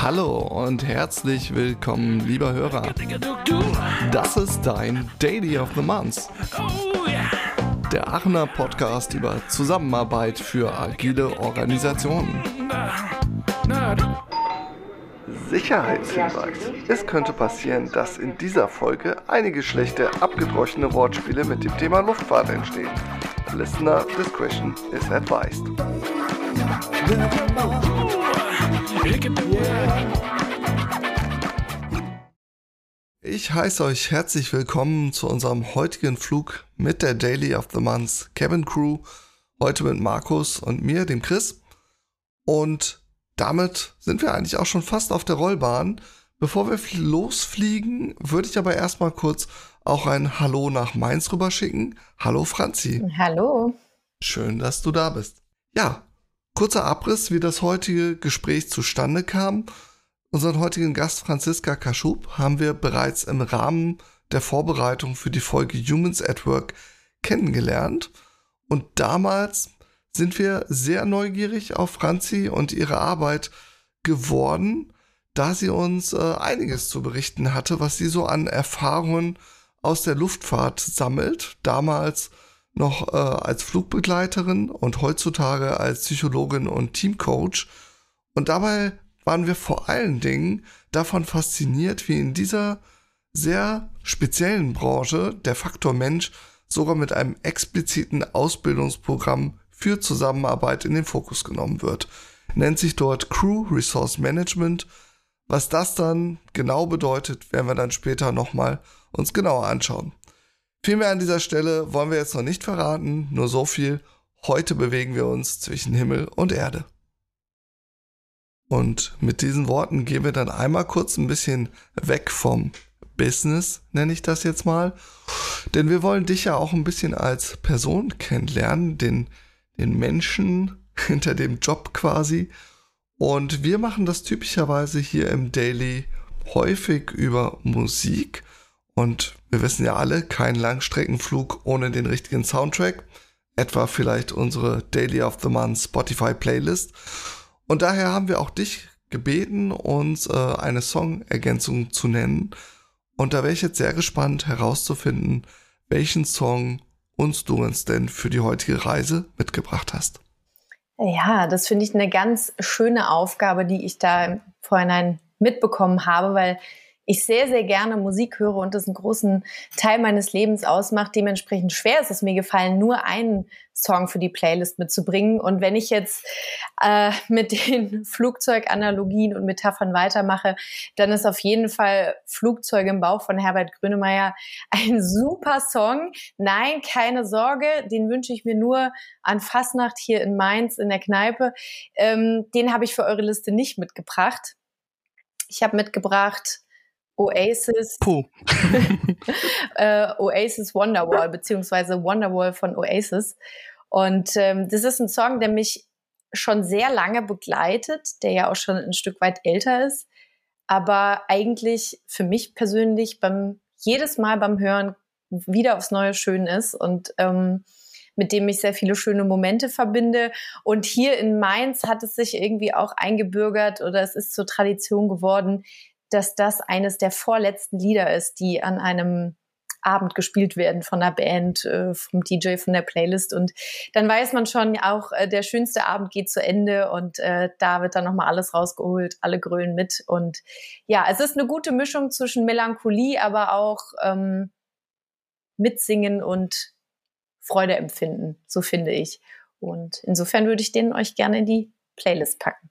Hallo und herzlich willkommen, lieber Hörer. Das ist dein Daily of the Month. Der Aachener Podcast über Zusammenarbeit für agile Organisationen. Sicherheitshinweis. Es könnte passieren, dass in dieser Folge einige schlechte, abgedroschene Wortspiele mit dem Thema Luftfahrt entstehen. Listener discretion is advised. Ich heiße euch herzlich willkommen zu unserem heutigen Flug mit der Daily of the Month Cabin Crew. Heute mit Markus und mir, dem Chris. Und damit sind wir eigentlich auch schon fast auf der Rollbahn. Bevor wir losfliegen, würde ich aber erstmal kurz auch ein Hallo nach Mainz rüberschicken. Hallo Franzi. Hallo. Schön, dass du da bist. Ja, kurzer Abriss, wie das heutige Gespräch zustande kam. Unseren heutigen Gast Franziska Kaschub haben wir bereits im Rahmen der Vorbereitung für die Folge Humans at Work kennengelernt. Und damals sind wir sehr neugierig auf Franzi und ihre Arbeit geworden, da sie uns äh, einiges zu berichten hatte, was sie so an Erfahrungen aus der Luftfahrt sammelt. Damals noch äh, als Flugbegleiterin und heutzutage als Psychologin und Teamcoach. Und dabei waren wir vor allen Dingen davon fasziniert, wie in dieser sehr speziellen Branche der Faktor Mensch sogar mit einem expliziten Ausbildungsprogramm für Zusammenarbeit in den Fokus genommen wird. Nennt sich dort Crew Resource Management. Was das dann genau bedeutet, werden wir dann später nochmal uns genauer anschauen. Viel mehr an dieser Stelle wollen wir jetzt noch nicht verraten, nur so viel. Heute bewegen wir uns zwischen Himmel und Erde. Und mit diesen Worten gehen wir dann einmal kurz ein bisschen weg vom Business, nenne ich das jetzt mal. Denn wir wollen dich ja auch ein bisschen als Person kennenlernen, den den Menschen hinter dem Job quasi. Und wir machen das typischerweise hier im Daily häufig über Musik. Und wir wissen ja alle, kein Langstreckenflug ohne den richtigen Soundtrack. Etwa vielleicht unsere Daily of the Month Spotify Playlist. Und daher haben wir auch dich gebeten, uns äh, eine Song-Ergänzung zu nennen. Und da wäre ich jetzt sehr gespannt herauszufinden, welchen Song uns du uns denn für die heutige Reise mitgebracht hast. Ja, das finde ich eine ganz schöne Aufgabe, die ich da im Vorhinein mitbekommen habe, weil ich sehr, sehr gerne Musik höre und das einen großen Teil meines Lebens ausmacht. Dementsprechend schwer ist es mir gefallen, nur einen Song für die Playlist mitzubringen. Und wenn ich jetzt äh, mit den Flugzeuganalogien und Metaphern weitermache, dann ist auf jeden Fall Flugzeug im Bauch von Herbert Grönemeyer ein super Song. Nein, keine Sorge, den wünsche ich mir nur an Fasnacht hier in Mainz in der Kneipe. Ähm, den habe ich für eure Liste nicht mitgebracht. Ich habe mitgebracht Oasis. Puh. äh, Oasis Wonderwall, beziehungsweise Wonderwall von Oasis. Und ähm, das ist ein Song, der mich schon sehr lange begleitet, der ja auch schon ein Stück weit älter ist, aber eigentlich für mich persönlich beim jedes Mal beim Hören wieder aufs Neue schön ist und ähm, mit dem ich sehr viele schöne Momente verbinde. Und hier in Mainz hat es sich irgendwie auch eingebürgert oder es ist zur Tradition geworden, dass das eines der vorletzten Lieder ist, die an einem Abend gespielt werden von der Band, äh, vom DJ, von der Playlist. Und dann weiß man schon, auch äh, der schönste Abend geht zu Ende und äh, da wird dann nochmal alles rausgeholt, alle grölen mit. Und ja, es ist eine gute Mischung zwischen Melancholie, aber auch ähm, Mitsingen und Freude empfinden, so finde ich. Und insofern würde ich den euch gerne in die Playlist packen.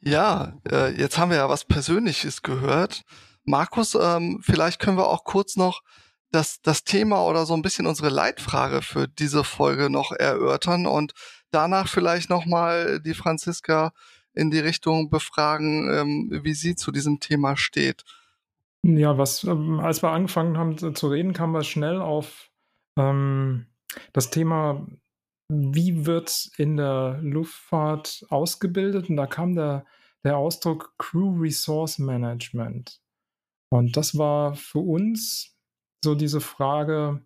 Ja, äh, jetzt haben wir ja was Persönliches gehört. Markus, ähm, vielleicht können wir auch kurz noch das, das Thema oder so ein bisschen unsere Leitfrage für diese Folge noch erörtern und danach vielleicht nochmal die Franziska in die Richtung befragen, ähm, wie sie zu diesem Thema steht. Ja, was, ähm, als wir angefangen haben zu reden, kam wir schnell auf das Thema wie wird in der Luftfahrt ausgebildet? Und da kam der, der Ausdruck Crew Resource Management. Und das war für uns so diese Frage,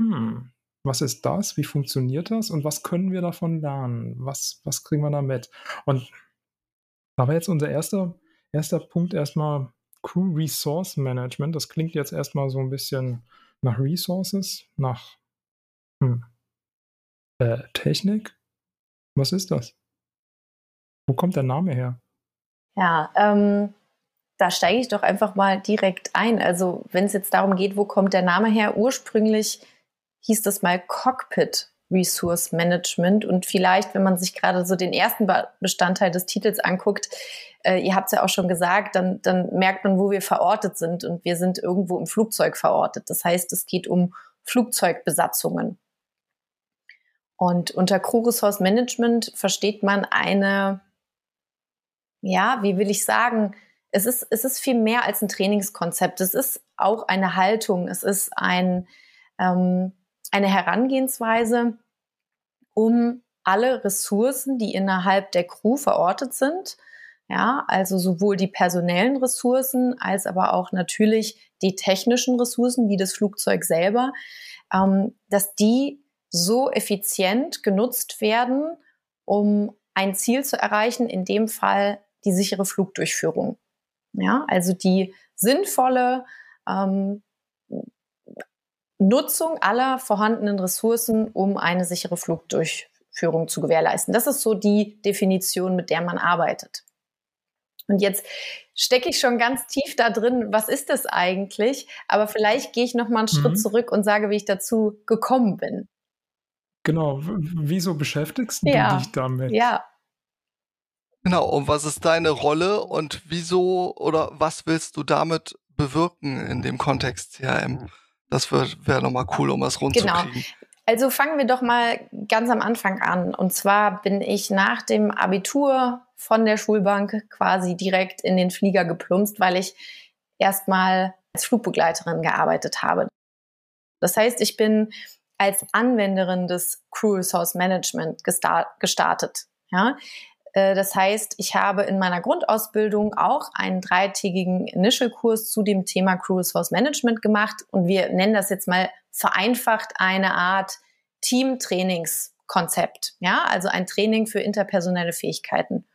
hm, Was ist das? Wie funktioniert das? Und was können wir davon lernen? Was, was kriegen wir da mit? Und da war jetzt unser erster, erster Punkt erstmal Crew Resource Management. Das klingt jetzt erstmal so ein bisschen nach Resources, nach hm, äh, Technik. Was ist das? Wo kommt der Name her? Ja, ähm, da steige ich doch einfach mal direkt ein. Also wenn es jetzt darum geht, wo kommt der Name her? Ursprünglich hieß das mal Cockpit Resource Management. Und vielleicht, wenn man sich gerade so den ersten Bestandteil des Titels anguckt, äh, ihr habt es ja auch schon gesagt, dann, dann merkt man, wo wir verortet sind. Und wir sind irgendwo im Flugzeug verortet. Das heißt, es geht um Flugzeugbesatzungen. Und unter Crew Resource Management versteht man eine, ja, wie will ich sagen, es ist, es ist viel mehr als ein Trainingskonzept. Es ist auch eine Haltung. Es ist ein, ähm, eine Herangehensweise, um alle Ressourcen, die innerhalb der Crew verortet sind, ja, also sowohl die personellen Ressourcen als aber auch natürlich die technischen Ressourcen wie das Flugzeug selber, ähm, dass die so effizient genutzt werden, um ein Ziel zu erreichen, in dem Fall die sichere Flugdurchführung. Ja, also die sinnvolle ähm, Nutzung aller vorhandenen Ressourcen, um eine sichere Flugdurchführung zu gewährleisten. Das ist so die Definition, mit der man arbeitet. Und jetzt stecke ich schon ganz tief da drin, was ist das eigentlich? Aber vielleicht gehe ich noch mal einen mhm. Schritt zurück und sage, wie ich dazu gekommen bin. Genau, wieso beschäftigst du ja. dich damit? Ja. Genau, und was ist deine Rolle und wieso oder was willst du damit bewirken in dem Kontext CRM? Das wäre nochmal cool, um was rund genau. Also fangen wir doch mal ganz am Anfang an. Und zwar bin ich nach dem Abitur von der Schulbank quasi direkt in den Flieger geplumpst, weil ich erstmal als Flugbegleiterin gearbeitet habe. Das heißt, ich bin als Anwenderin des Crew Resource Management gestartet. Ja? Äh, das heißt, ich habe in meiner Grundausbildung auch einen dreitägigen Initial-Kurs zu dem Thema Crew Resource Management gemacht und wir nennen das jetzt mal vereinfacht eine Art Teamtrainingskonzept, ja, also ein Training für interpersonelle Fähigkeiten.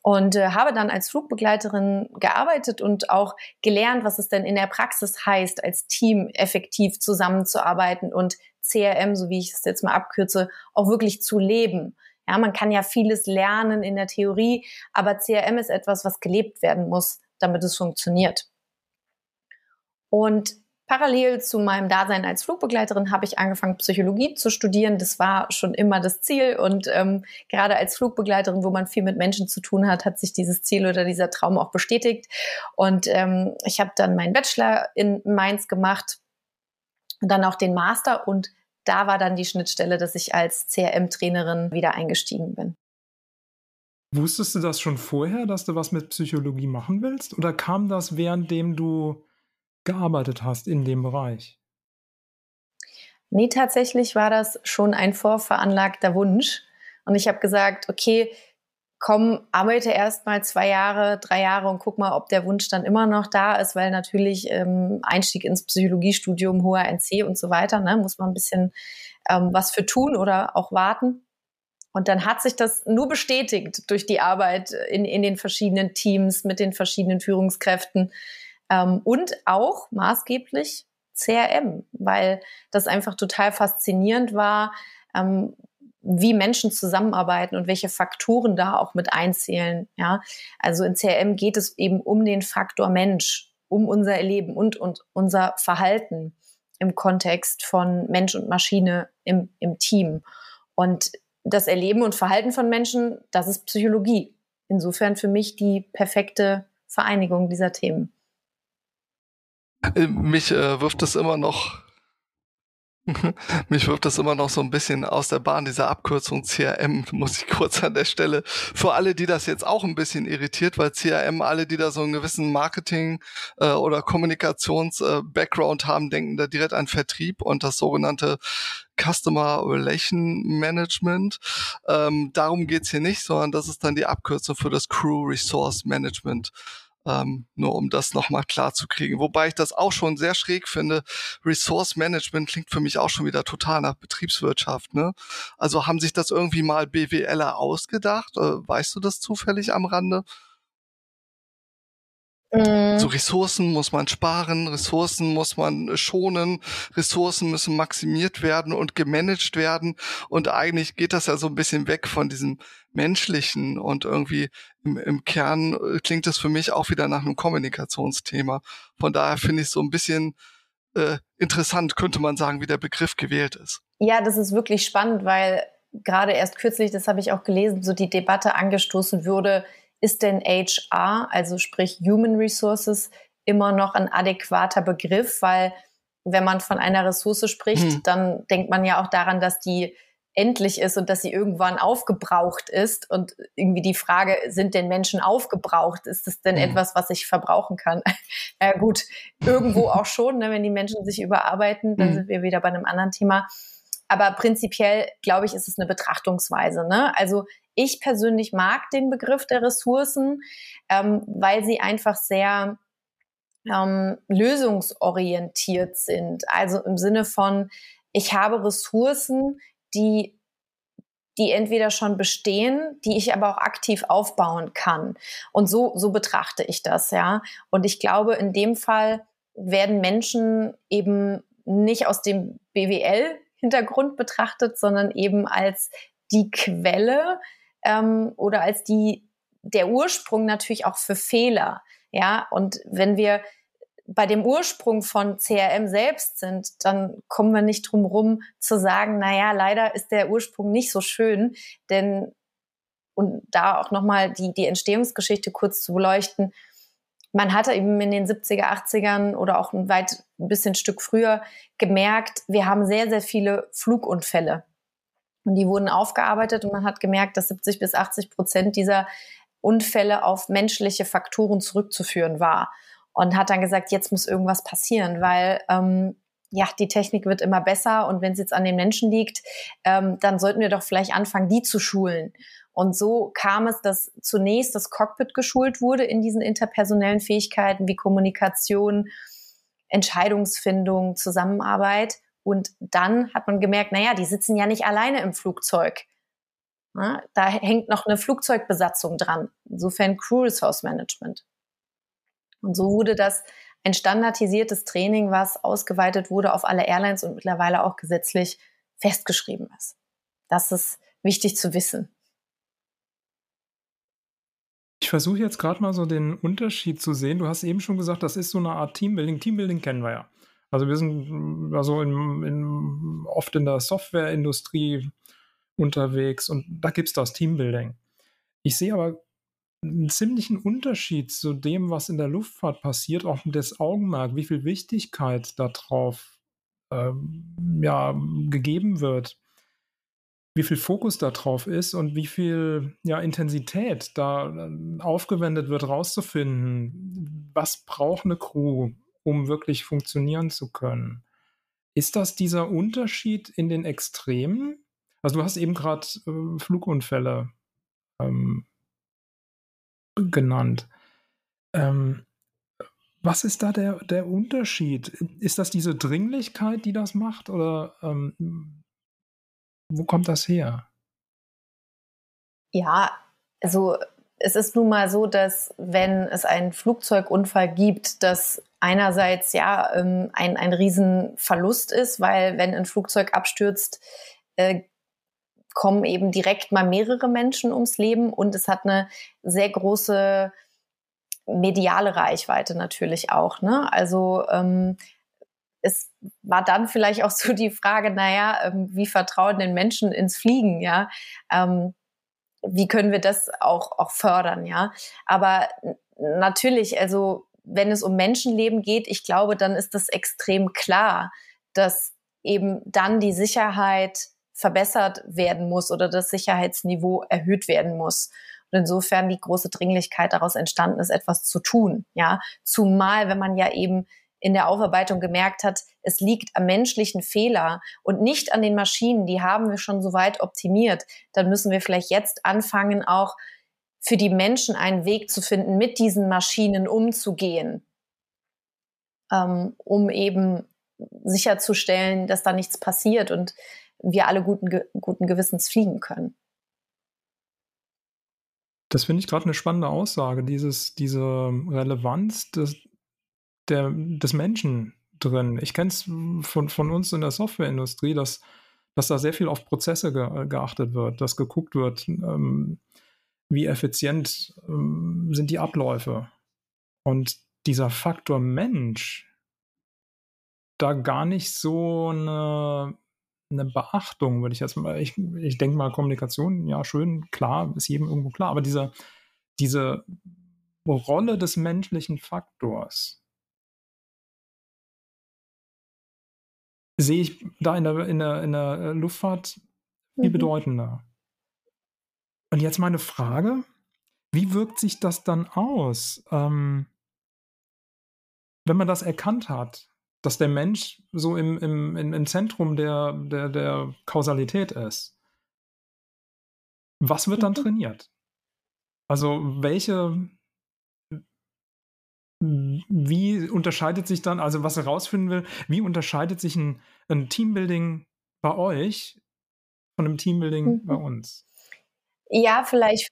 Und äh, habe dann als Flugbegleiterin gearbeitet und auch gelernt, was es denn in der Praxis heißt, als Team effektiv zusammenzuarbeiten und CRM, so wie ich es jetzt mal abkürze, auch wirklich zu leben. Ja, man kann ja vieles lernen in der Theorie, aber CRM ist etwas, was gelebt werden muss, damit es funktioniert. Und parallel zu meinem Dasein als Flugbegleiterin habe ich angefangen, Psychologie zu studieren. Das war schon immer das Ziel. Und ähm, gerade als Flugbegleiterin, wo man viel mit Menschen zu tun hat, hat sich dieses Ziel oder dieser Traum auch bestätigt. Und ähm, ich habe dann meinen Bachelor in Mainz gemacht und dann auch den Master und da war dann die Schnittstelle, dass ich als CRM-Trainerin wieder eingestiegen bin. Wusstest du das schon vorher, dass du was mit Psychologie machen willst? Oder kam das währenddem du gearbeitet hast in dem Bereich? Nee, tatsächlich war das schon ein vorveranlagter Wunsch. Und ich habe gesagt, okay, komm, arbeite erst mal zwei Jahre, drei Jahre und guck mal, ob der Wunsch dann immer noch da ist, weil natürlich ähm, Einstieg ins Psychologiestudium, hoher NC und so weiter, ne, muss man ein bisschen ähm, was für tun oder auch warten. Und dann hat sich das nur bestätigt durch die Arbeit in, in den verschiedenen Teams mit den verschiedenen Führungskräften ähm, und auch maßgeblich CRM, weil das einfach total faszinierend war, ähm, wie Menschen zusammenarbeiten und welche Faktoren da auch mit einzählen. Ja, also in CRM geht es eben um den Faktor Mensch, um unser Erleben und, und unser Verhalten im Kontext von Mensch und Maschine im, im Team. Und das Erleben und Verhalten von Menschen, das ist Psychologie. Insofern für mich die perfekte Vereinigung dieser Themen. Äh, mich äh, wirft es immer noch mich wirft das immer noch so ein bisschen aus der Bahn, diese Abkürzung CRM, muss ich kurz an der Stelle. Für alle, die das jetzt auch ein bisschen irritiert, weil CRM, alle, die da so einen gewissen Marketing- äh, oder Kommunikations-Background äh, haben, denken da direkt an Vertrieb und das sogenannte Customer Relation Management. Ähm, darum geht's hier nicht, sondern das ist dann die Abkürzung für das Crew Resource Management. Ähm, nur um das nochmal klar zu kriegen. Wobei ich das auch schon sehr schräg finde. Resource Management klingt für mich auch schon wieder total nach Betriebswirtschaft. Ne? Also haben sich das irgendwie mal BWLer ausgedacht? Äh, weißt du das zufällig am Rande? Mhm. So Ressourcen muss man sparen, Ressourcen muss man schonen, Ressourcen müssen maximiert werden und gemanagt werden. Und eigentlich geht das ja so ein bisschen weg von diesem menschlichen und irgendwie im, im Kern äh, klingt das für mich auch wieder nach einem Kommunikationsthema. Von daher finde ich so ein bisschen äh, interessant, könnte man sagen, wie der Begriff gewählt ist. Ja, das ist wirklich spannend, weil gerade erst kürzlich, das habe ich auch gelesen, so die Debatte angestoßen würde, ist denn HR, also sprich Human Resources, immer noch ein adäquater Begriff, weil wenn man von einer Ressource spricht, hm. dann denkt man ja auch daran, dass die endlich ist und dass sie irgendwann aufgebraucht ist. Und irgendwie die Frage, sind denn Menschen aufgebraucht? Ist es denn mhm. etwas, was ich verbrauchen kann? ja gut, irgendwo auch schon, ne? wenn die Menschen sich überarbeiten, dann mhm. sind wir wieder bei einem anderen Thema. Aber prinzipiell, glaube ich, ist es eine Betrachtungsweise. Ne? Also ich persönlich mag den Begriff der Ressourcen, ähm, weil sie einfach sehr ähm, lösungsorientiert sind. Also im Sinne von, ich habe Ressourcen, die die entweder schon bestehen, die ich aber auch aktiv aufbauen kann. Und so, so betrachte ich das, ja. Und ich glaube, in dem Fall werden Menschen eben nicht aus dem BWL-Hintergrund betrachtet, sondern eben als die Quelle ähm, oder als die, der Ursprung natürlich auch für Fehler. Ja, und wenn wir bei dem Ursprung von CRM selbst sind, dann kommen wir nicht drum rum zu sagen, na ja, leider ist der Ursprung nicht so schön, denn und da auch nochmal die, die Entstehungsgeschichte kurz zu beleuchten. Man hatte eben in den 70er, 80ern oder auch ein weit ein bisschen Stück früher gemerkt, wir haben sehr, sehr viele Flugunfälle. Und die wurden aufgearbeitet und man hat gemerkt, dass 70 bis 80 Prozent dieser Unfälle auf menschliche Faktoren zurückzuführen war. Und hat dann gesagt, jetzt muss irgendwas passieren, weil ähm, ja, die Technik wird immer besser und wenn es jetzt an den Menschen liegt, ähm, dann sollten wir doch vielleicht anfangen, die zu schulen. Und so kam es, dass zunächst das Cockpit geschult wurde in diesen interpersonellen Fähigkeiten wie Kommunikation, Entscheidungsfindung, Zusammenarbeit. Und dann hat man gemerkt, naja, die sitzen ja nicht alleine im Flugzeug. Ja, da hängt noch eine Flugzeugbesatzung dran. Insofern Crew Resource Management. Und so wurde das ein standardisiertes Training, was ausgeweitet wurde auf alle Airlines und mittlerweile auch gesetzlich festgeschrieben ist. Das ist wichtig zu wissen. Ich versuche jetzt gerade mal so den Unterschied zu sehen. Du hast eben schon gesagt, das ist so eine Art Teambuilding. Teambuilding kennen wir ja. Also wir sind also in, in, oft in der Softwareindustrie unterwegs und da gibt es das Teambuilding. Ich sehe aber einen ziemlichen Unterschied zu dem, was in der Luftfahrt passiert, auch das Augenmerk, wie viel Wichtigkeit darauf ähm, ja, gegeben wird, wie viel Fokus darauf ist und wie viel ja, Intensität da äh, aufgewendet wird, rauszufinden, was braucht eine Crew, um wirklich funktionieren zu können. Ist das dieser Unterschied in den Extremen? Also du hast eben gerade äh, Flugunfälle ähm, genannt. Ähm, was ist da der, der Unterschied? Ist das diese Dringlichkeit, die das macht? Oder ähm, wo kommt das her? Ja, also es ist nun mal so, dass wenn es einen Flugzeugunfall gibt, dass einerseits ja ähm, ein, ein Riesenverlust ist, weil wenn ein Flugzeug abstürzt, äh, kommen eben direkt mal mehrere Menschen ums Leben und es hat eine sehr große mediale Reichweite natürlich auch. Ne? Also ähm, es war dann vielleicht auch so die Frage, naja, ähm, wie vertrauen den Menschen ins Fliegen, ja? Ähm, wie können wir das auch, auch fördern, ja? Aber natürlich, also wenn es um Menschenleben geht, ich glaube, dann ist das extrem klar, dass eben dann die Sicherheit verbessert werden muss oder das Sicherheitsniveau erhöht werden muss. Und insofern die große Dringlichkeit daraus entstanden ist, etwas zu tun. Ja, zumal wenn man ja eben in der Aufarbeitung gemerkt hat, es liegt am menschlichen Fehler und nicht an den Maschinen. Die haben wir schon so weit optimiert. Dann müssen wir vielleicht jetzt anfangen, auch für die Menschen einen Weg zu finden, mit diesen Maschinen umzugehen, ähm, um eben sicherzustellen, dass da nichts passiert und wir alle guten, guten Gewissens fliegen können. Das finde ich gerade eine spannende Aussage, dieses, diese Relevanz des, der, des Menschen drin. Ich kenne es von, von uns in der Softwareindustrie, dass, dass da sehr viel auf Prozesse ge, geachtet wird, dass geguckt wird, ähm, wie effizient ähm, sind die Abläufe. Und dieser Faktor Mensch da gar nicht so eine, eine Beachtung, würde ich jetzt mal, ich, ich denke mal, Kommunikation, ja, schön, klar, ist jedem irgendwo klar, aber diese, diese Rolle des menschlichen Faktors sehe ich da in der, in der, in der Luftfahrt viel mhm. bedeutender. Und jetzt meine Frage, wie wirkt sich das dann aus, ähm, wenn man das erkannt hat, dass der Mensch so im, im, im Zentrum der, der, der Kausalität ist? Was wird dann mhm. trainiert? Also welche, wie unterscheidet sich dann, also was herausfinden will, wie unterscheidet sich ein, ein Teambuilding bei euch von einem Teambuilding mhm. bei uns? Ja, vielleicht.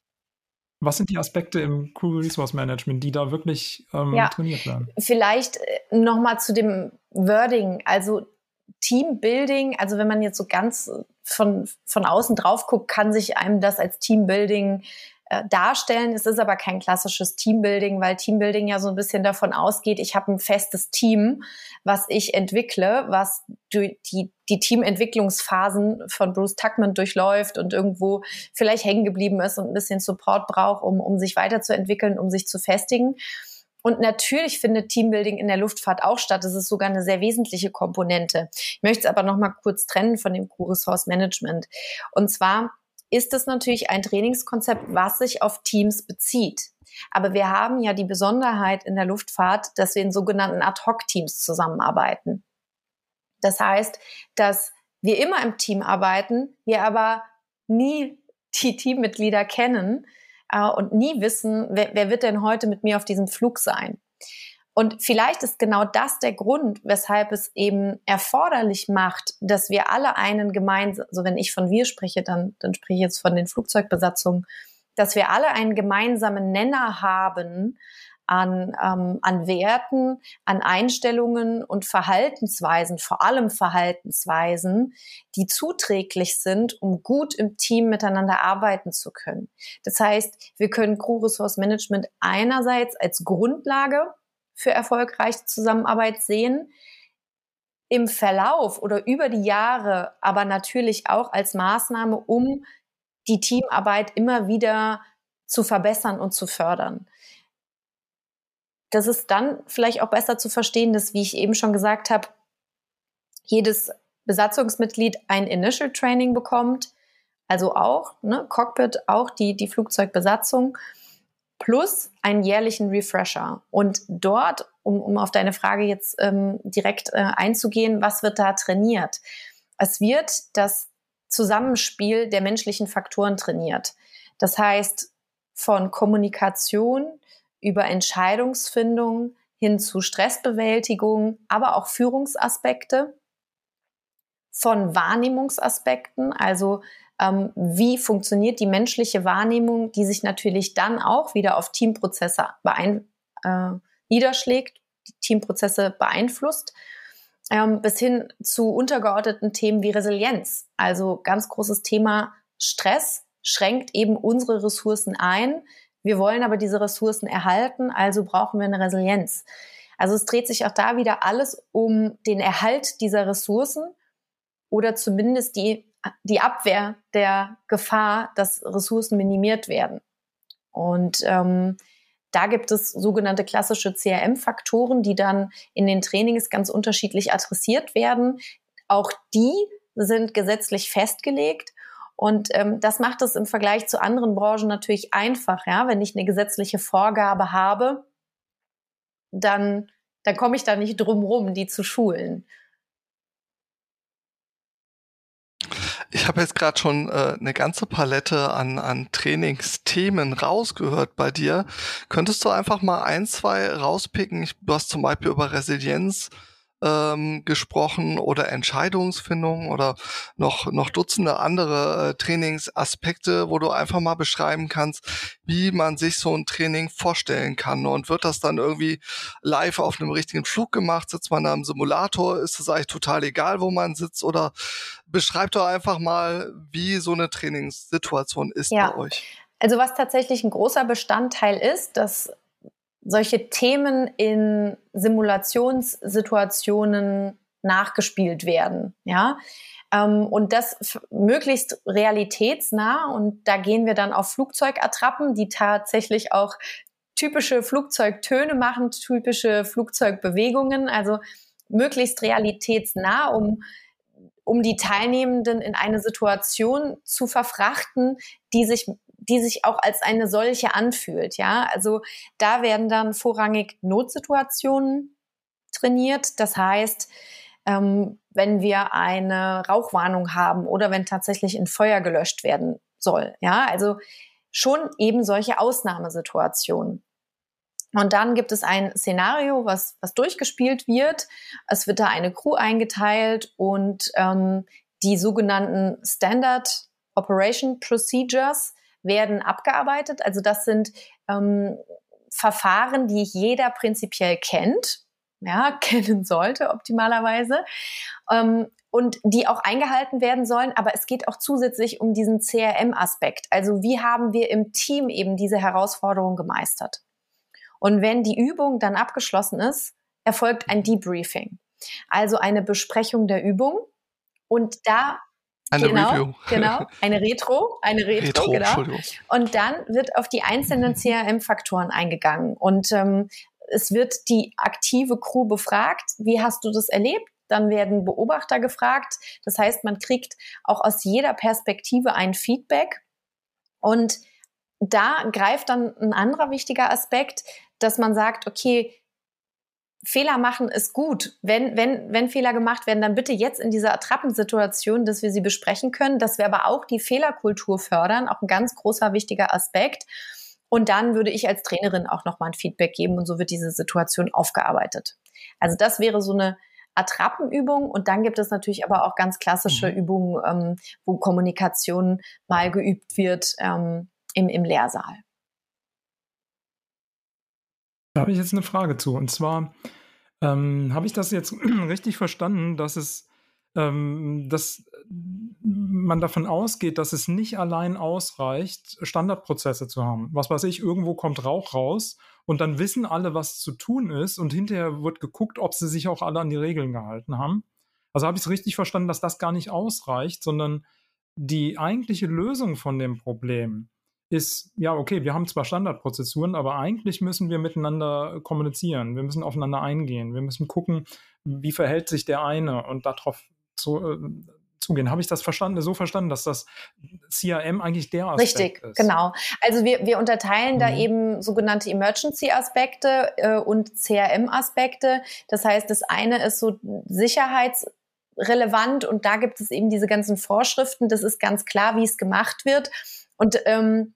Was sind die Aspekte im Crew Resource Management, die da wirklich ähm, ja, trainiert werden? Vielleicht äh, nochmal zu dem Wording. Also Teambuilding, also wenn man jetzt so ganz von, von außen drauf guckt, kann sich einem das als Teambuilding äh, darstellen. Es ist aber kein klassisches Teambuilding, weil Teambuilding ja so ein bisschen davon ausgeht, ich habe ein festes Team, was ich entwickle, was die, die, die Teamentwicklungsphasen von Bruce Tuckman durchläuft und irgendwo vielleicht hängen geblieben ist und ein bisschen Support braucht, um, um sich weiterzuentwickeln, um sich zu festigen. Und natürlich findet Teambuilding in der Luftfahrt auch statt. Das ist sogar eine sehr wesentliche Komponente. Ich möchte es aber noch mal kurz trennen von dem Q-Resource Management. Und zwar ist es natürlich ein Trainingskonzept, was sich auf Teams bezieht. Aber wir haben ja die Besonderheit in der Luftfahrt, dass wir in sogenannten Ad-Hoc-Teams zusammenarbeiten. Das heißt, dass wir immer im Team arbeiten, wir aber nie die Teammitglieder kennen äh, und nie wissen, wer, wer wird denn heute mit mir auf diesem Flug sein. Und vielleicht ist genau das der Grund, weshalb es eben erforderlich macht, dass wir alle einen gemeinsamen, so wenn ich von wir spreche, dann, dann spreche ich jetzt von den Flugzeugbesatzungen, dass wir alle einen gemeinsamen Nenner haben an, ähm, an Werten, an Einstellungen und Verhaltensweisen, vor allem Verhaltensweisen, die zuträglich sind, um gut im Team miteinander arbeiten zu können. Das heißt, wir können Crew Resource Management einerseits als Grundlage für erfolgreiche Zusammenarbeit sehen. Im Verlauf oder über die Jahre aber natürlich auch als Maßnahme, um die Teamarbeit immer wieder zu verbessern und zu fördern. Das ist dann vielleicht auch besser zu verstehen, dass, wie ich eben schon gesagt habe, jedes Besatzungsmitglied ein Initial Training bekommt, also auch ne, Cockpit, auch die, die Flugzeugbesatzung plus einen jährlichen Refresher. Und dort, um, um auf deine Frage jetzt ähm, direkt äh, einzugehen, was wird da trainiert? Es wird das Zusammenspiel der menschlichen Faktoren trainiert. Das heißt, von Kommunikation über Entscheidungsfindung hin zu Stressbewältigung, aber auch Führungsaspekte, von Wahrnehmungsaspekten, also ähm, wie funktioniert die menschliche Wahrnehmung, die sich natürlich dann auch wieder auf Teamprozesse beein äh, niederschlägt, Teamprozesse beeinflusst, ähm, bis hin zu untergeordneten Themen wie Resilienz. Also ganz großes Thema Stress schränkt eben unsere Ressourcen ein. Wir wollen aber diese Ressourcen erhalten, also brauchen wir eine Resilienz. Also es dreht sich auch da wieder alles um den Erhalt dieser Ressourcen oder zumindest die die Abwehr der Gefahr, dass Ressourcen minimiert werden. Und ähm, da gibt es sogenannte klassische CRM-Faktoren, die dann in den Trainings ganz unterschiedlich adressiert werden. Auch die sind gesetzlich festgelegt. Und ähm, das macht es im Vergleich zu anderen Branchen natürlich einfach. Ja? Wenn ich eine gesetzliche Vorgabe habe, dann, dann komme ich da nicht drum rum, die zu schulen. Ich habe jetzt gerade schon äh, eine ganze Palette an, an Trainingsthemen rausgehört bei dir. Könntest du einfach mal ein, zwei rauspicken? Ich, du hast zum Beispiel über Resilienz ähm, gesprochen oder Entscheidungsfindung oder noch, noch Dutzende andere äh, Trainingsaspekte, wo du einfach mal beschreiben kannst, wie man sich so ein Training vorstellen kann. Und wird das dann irgendwie live auf einem richtigen Flug gemacht? Sitzt man da im Simulator? Ist es eigentlich total egal, wo man sitzt? Oder beschreibt doch einfach mal, wie so eine Trainingssituation ist ja. bei euch. Also was tatsächlich ein großer Bestandteil ist, dass solche Themen in Simulationssituationen nachgespielt werden, ja. Ähm, und das möglichst realitätsnah. Und da gehen wir dann auf Flugzeugattrappen, die tatsächlich auch typische Flugzeugtöne machen, typische Flugzeugbewegungen, also möglichst realitätsnah, um um die Teilnehmenden in eine Situation zu verfrachten, die sich die sich auch als eine solche anfühlt. Ja, also da werden dann vorrangig Notsituationen trainiert. Das heißt, ähm, wenn wir eine Rauchwarnung haben oder wenn tatsächlich ein Feuer gelöscht werden soll. Ja, also schon eben solche Ausnahmesituationen. Und dann gibt es ein Szenario, was, was durchgespielt wird. Es wird da eine Crew eingeteilt und ähm, die sogenannten Standard Operation Procedures werden abgearbeitet. Also das sind ähm, Verfahren, die jeder prinzipiell kennt, ja, kennen sollte optimalerweise. Ähm, und die auch eingehalten werden sollen. Aber es geht auch zusätzlich um diesen CRM-Aspekt. Also wie haben wir im Team eben diese Herausforderung gemeistert? Und wenn die Übung dann abgeschlossen ist, erfolgt ein Debriefing. Also eine Besprechung der Übung. Und da eine genau, Review. Genau, eine Retro, eine Retro, Retro genau. Und dann wird auf die einzelnen CRM-Faktoren eingegangen. Und ähm, es wird die aktive Crew befragt. Wie hast du das erlebt? Dann werden Beobachter gefragt. Das heißt, man kriegt auch aus jeder Perspektive ein Feedback. Und da greift dann ein anderer wichtiger Aspekt, dass man sagt, okay, Fehler machen ist gut. Wenn, wenn, wenn Fehler gemacht werden, dann bitte jetzt in dieser Attrappensituation, dass wir sie besprechen können, dass wir aber auch die Fehlerkultur fördern, auch ein ganz großer wichtiger Aspekt. Und dann würde ich als Trainerin auch nochmal ein Feedback geben und so wird diese Situation aufgearbeitet. Also das wäre so eine Attrappenübung und dann gibt es natürlich aber auch ganz klassische mhm. Übungen, ähm, wo Kommunikation mal geübt wird ähm, im, im Lehrsaal. Da habe ich jetzt eine Frage zu. Und zwar ähm, habe ich das jetzt richtig verstanden, dass es, ähm, dass man davon ausgeht, dass es nicht allein ausreicht, Standardprozesse zu haben. Was weiß ich, irgendwo kommt Rauch raus und dann wissen alle, was zu tun ist und hinterher wird geguckt, ob sie sich auch alle an die Regeln gehalten haben. Also habe ich es richtig verstanden, dass das gar nicht ausreicht, sondern die eigentliche Lösung von dem Problem ist, ja, okay, wir haben zwar Standardprozessuren, aber eigentlich müssen wir miteinander kommunizieren. Wir müssen aufeinander eingehen. Wir müssen gucken, wie verhält sich der eine und darauf zu, äh, zugehen. Habe ich das verstanden, so verstanden, dass das CRM eigentlich der Aspekt Richtig, ist? genau. Also wir, wir unterteilen mhm. da eben sogenannte Emergency-Aspekte äh, und CRM-Aspekte. Das heißt, das eine ist so sicherheitsrelevant und da gibt es eben diese ganzen Vorschriften. Das ist ganz klar, wie es gemacht wird. Und ähm,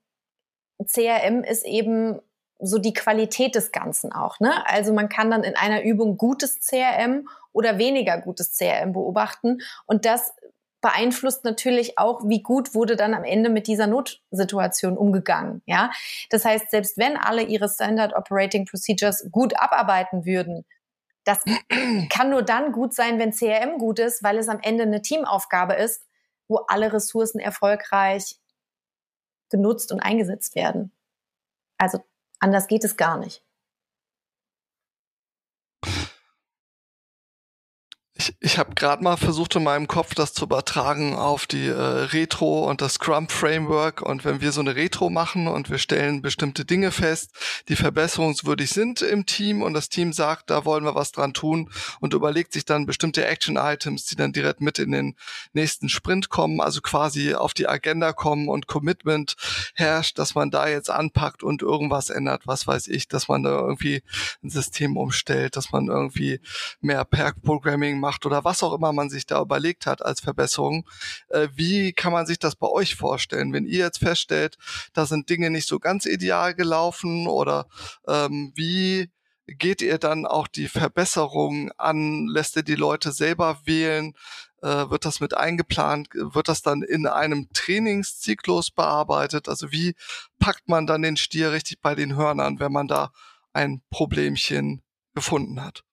CRM ist eben so die Qualität des Ganzen auch. Ne? Also man kann dann in einer Übung gutes CRM oder weniger gutes CRM beobachten und das beeinflusst natürlich auch, wie gut wurde dann am Ende mit dieser Notsituation umgegangen. Ja, das heißt, selbst wenn alle ihre Standard Operating Procedures gut abarbeiten würden, das kann nur dann gut sein, wenn CRM gut ist, weil es am Ende eine Teamaufgabe ist, wo alle Ressourcen erfolgreich genutzt und eingesetzt werden. Also anders geht es gar nicht. Ich, ich habe gerade mal versucht in meinem Kopf das zu übertragen auf die äh, Retro und das Scrum Framework. Und wenn wir so eine Retro machen und wir stellen bestimmte Dinge fest, die verbesserungswürdig sind im Team und das Team sagt, da wollen wir was dran tun und überlegt sich dann bestimmte Action Items, die dann direkt mit in den nächsten Sprint kommen, also quasi auf die Agenda kommen und Commitment herrscht, dass man da jetzt anpackt und irgendwas ändert, was weiß ich, dass man da irgendwie ein System umstellt, dass man irgendwie mehr Perk Programming macht macht oder was auch immer man sich da überlegt hat als Verbesserung. Äh, wie kann man sich das bei euch vorstellen, wenn ihr jetzt feststellt, da sind Dinge nicht so ganz ideal gelaufen oder ähm, wie geht ihr dann auch die Verbesserung an? Lässt ihr die Leute selber wählen? Äh, wird das mit eingeplant? Wird das dann in einem Trainingszyklus bearbeitet? Also wie packt man dann den Stier richtig bei den Hörnern, wenn man da ein Problemchen gefunden hat?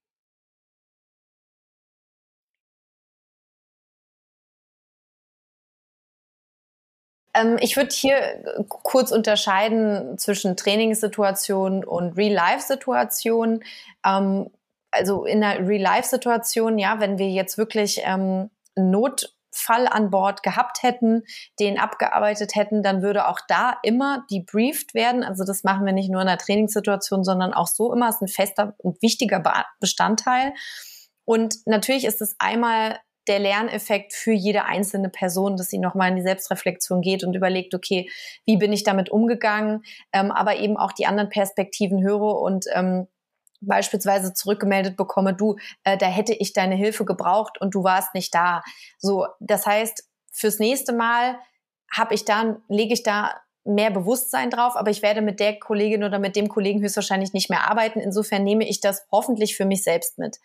Ich würde hier äh, kurz unterscheiden zwischen Trainingssituationen und Real-Life-Situationen. Ähm, also in einer Real-Life-Situation, ja, wenn wir jetzt wirklich ähm, Notfall an Bord gehabt hätten, den abgearbeitet hätten, dann würde auch da immer debrieft werden. Also das machen wir nicht nur in einer Trainingssituation, sondern auch so immer. Ist ein fester und wichtiger Bestandteil. Und natürlich ist es einmal der Lerneffekt für jede einzelne Person, dass sie nochmal in die Selbstreflexion geht und überlegt, okay, wie bin ich damit umgegangen, ähm, aber eben auch die anderen Perspektiven höre und ähm, beispielsweise zurückgemeldet bekomme, du, äh, da hätte ich deine Hilfe gebraucht und du warst nicht da. So, das heißt, fürs nächste Mal habe ich da, lege ich da mehr Bewusstsein drauf, aber ich werde mit der Kollegin oder mit dem Kollegen höchstwahrscheinlich nicht mehr arbeiten. Insofern nehme ich das hoffentlich für mich selbst mit.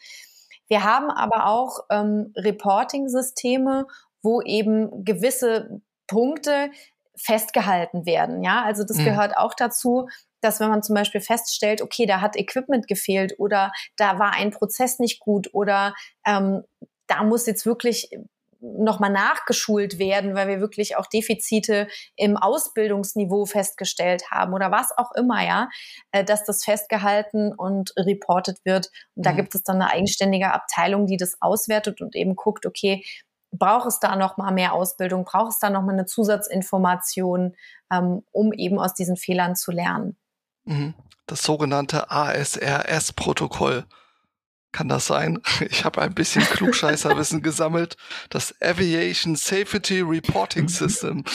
Wir haben aber auch ähm, Reporting-Systeme, wo eben gewisse Punkte festgehalten werden. Ja, also das mhm. gehört auch dazu, dass wenn man zum Beispiel feststellt, okay, da hat Equipment gefehlt oder da war ein Prozess nicht gut oder ähm, da muss jetzt wirklich nochmal nachgeschult werden, weil wir wirklich auch Defizite im Ausbildungsniveau festgestellt haben oder was auch immer, ja, äh, dass das festgehalten und reportet wird. Und da mhm. gibt es dann eine eigenständige Abteilung, die das auswertet und eben guckt, okay, braucht es da noch mal mehr Ausbildung, braucht es da noch mal eine Zusatzinformation, ähm, um eben aus diesen Fehlern zu lernen. Mhm. Das sogenannte ASRS-Protokoll. Kann das sein? Ich habe ein bisschen Klugscheißerwissen gesammelt. Das Aviation Safety Reporting System.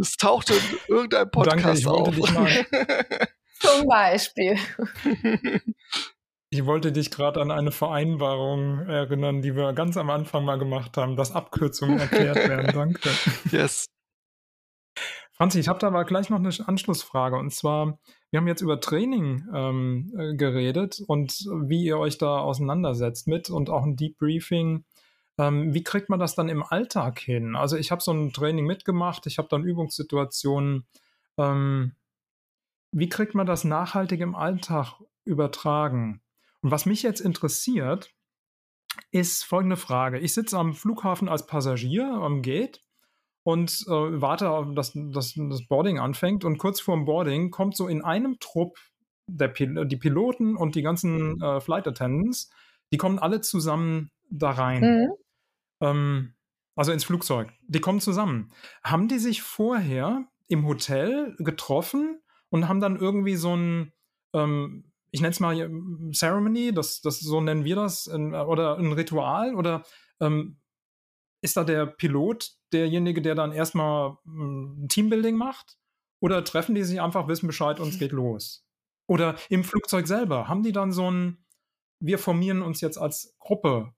Es taucht in irgendeinem Podcast Danke, auf. Zum Beispiel. Ich wollte dich gerade an eine Vereinbarung erinnern, die wir ganz am Anfang mal gemacht haben, dass Abkürzungen erklärt werden. Danke. Yes. Franzi, ich habe da aber gleich noch eine Anschlussfrage. Und zwar, wir haben jetzt über Training ähm, äh, geredet und wie ihr euch da auseinandersetzt mit und auch ein Debriefing. Ähm, wie kriegt man das dann im Alltag hin? Also ich habe so ein Training mitgemacht, ich habe dann Übungssituationen. Ähm, wie kriegt man das nachhaltig im Alltag übertragen? Und was mich jetzt interessiert, ist folgende Frage. Ich sitze am Flughafen als Passagier am Gate und äh, warte, dass, dass das Boarding anfängt. Und kurz vorm Boarding kommt so in einem Trupp der Pil die Piloten und die ganzen äh, Flight Attendants, die kommen alle zusammen da rein. Mhm. Ähm, also ins Flugzeug. Die kommen zusammen. Haben die sich vorher im Hotel getroffen und haben dann irgendwie so ein, ähm, ich nenne es mal Ceremony, das, das, so nennen wir das, in, oder ein Ritual? Oder ähm, ist da der Pilot derjenige, der dann erstmal ein hm, Teambuilding macht? Oder treffen die sich einfach, wissen Bescheid und es geht los? Oder im Flugzeug selber, haben die dann so ein, wir formieren uns jetzt als Gruppe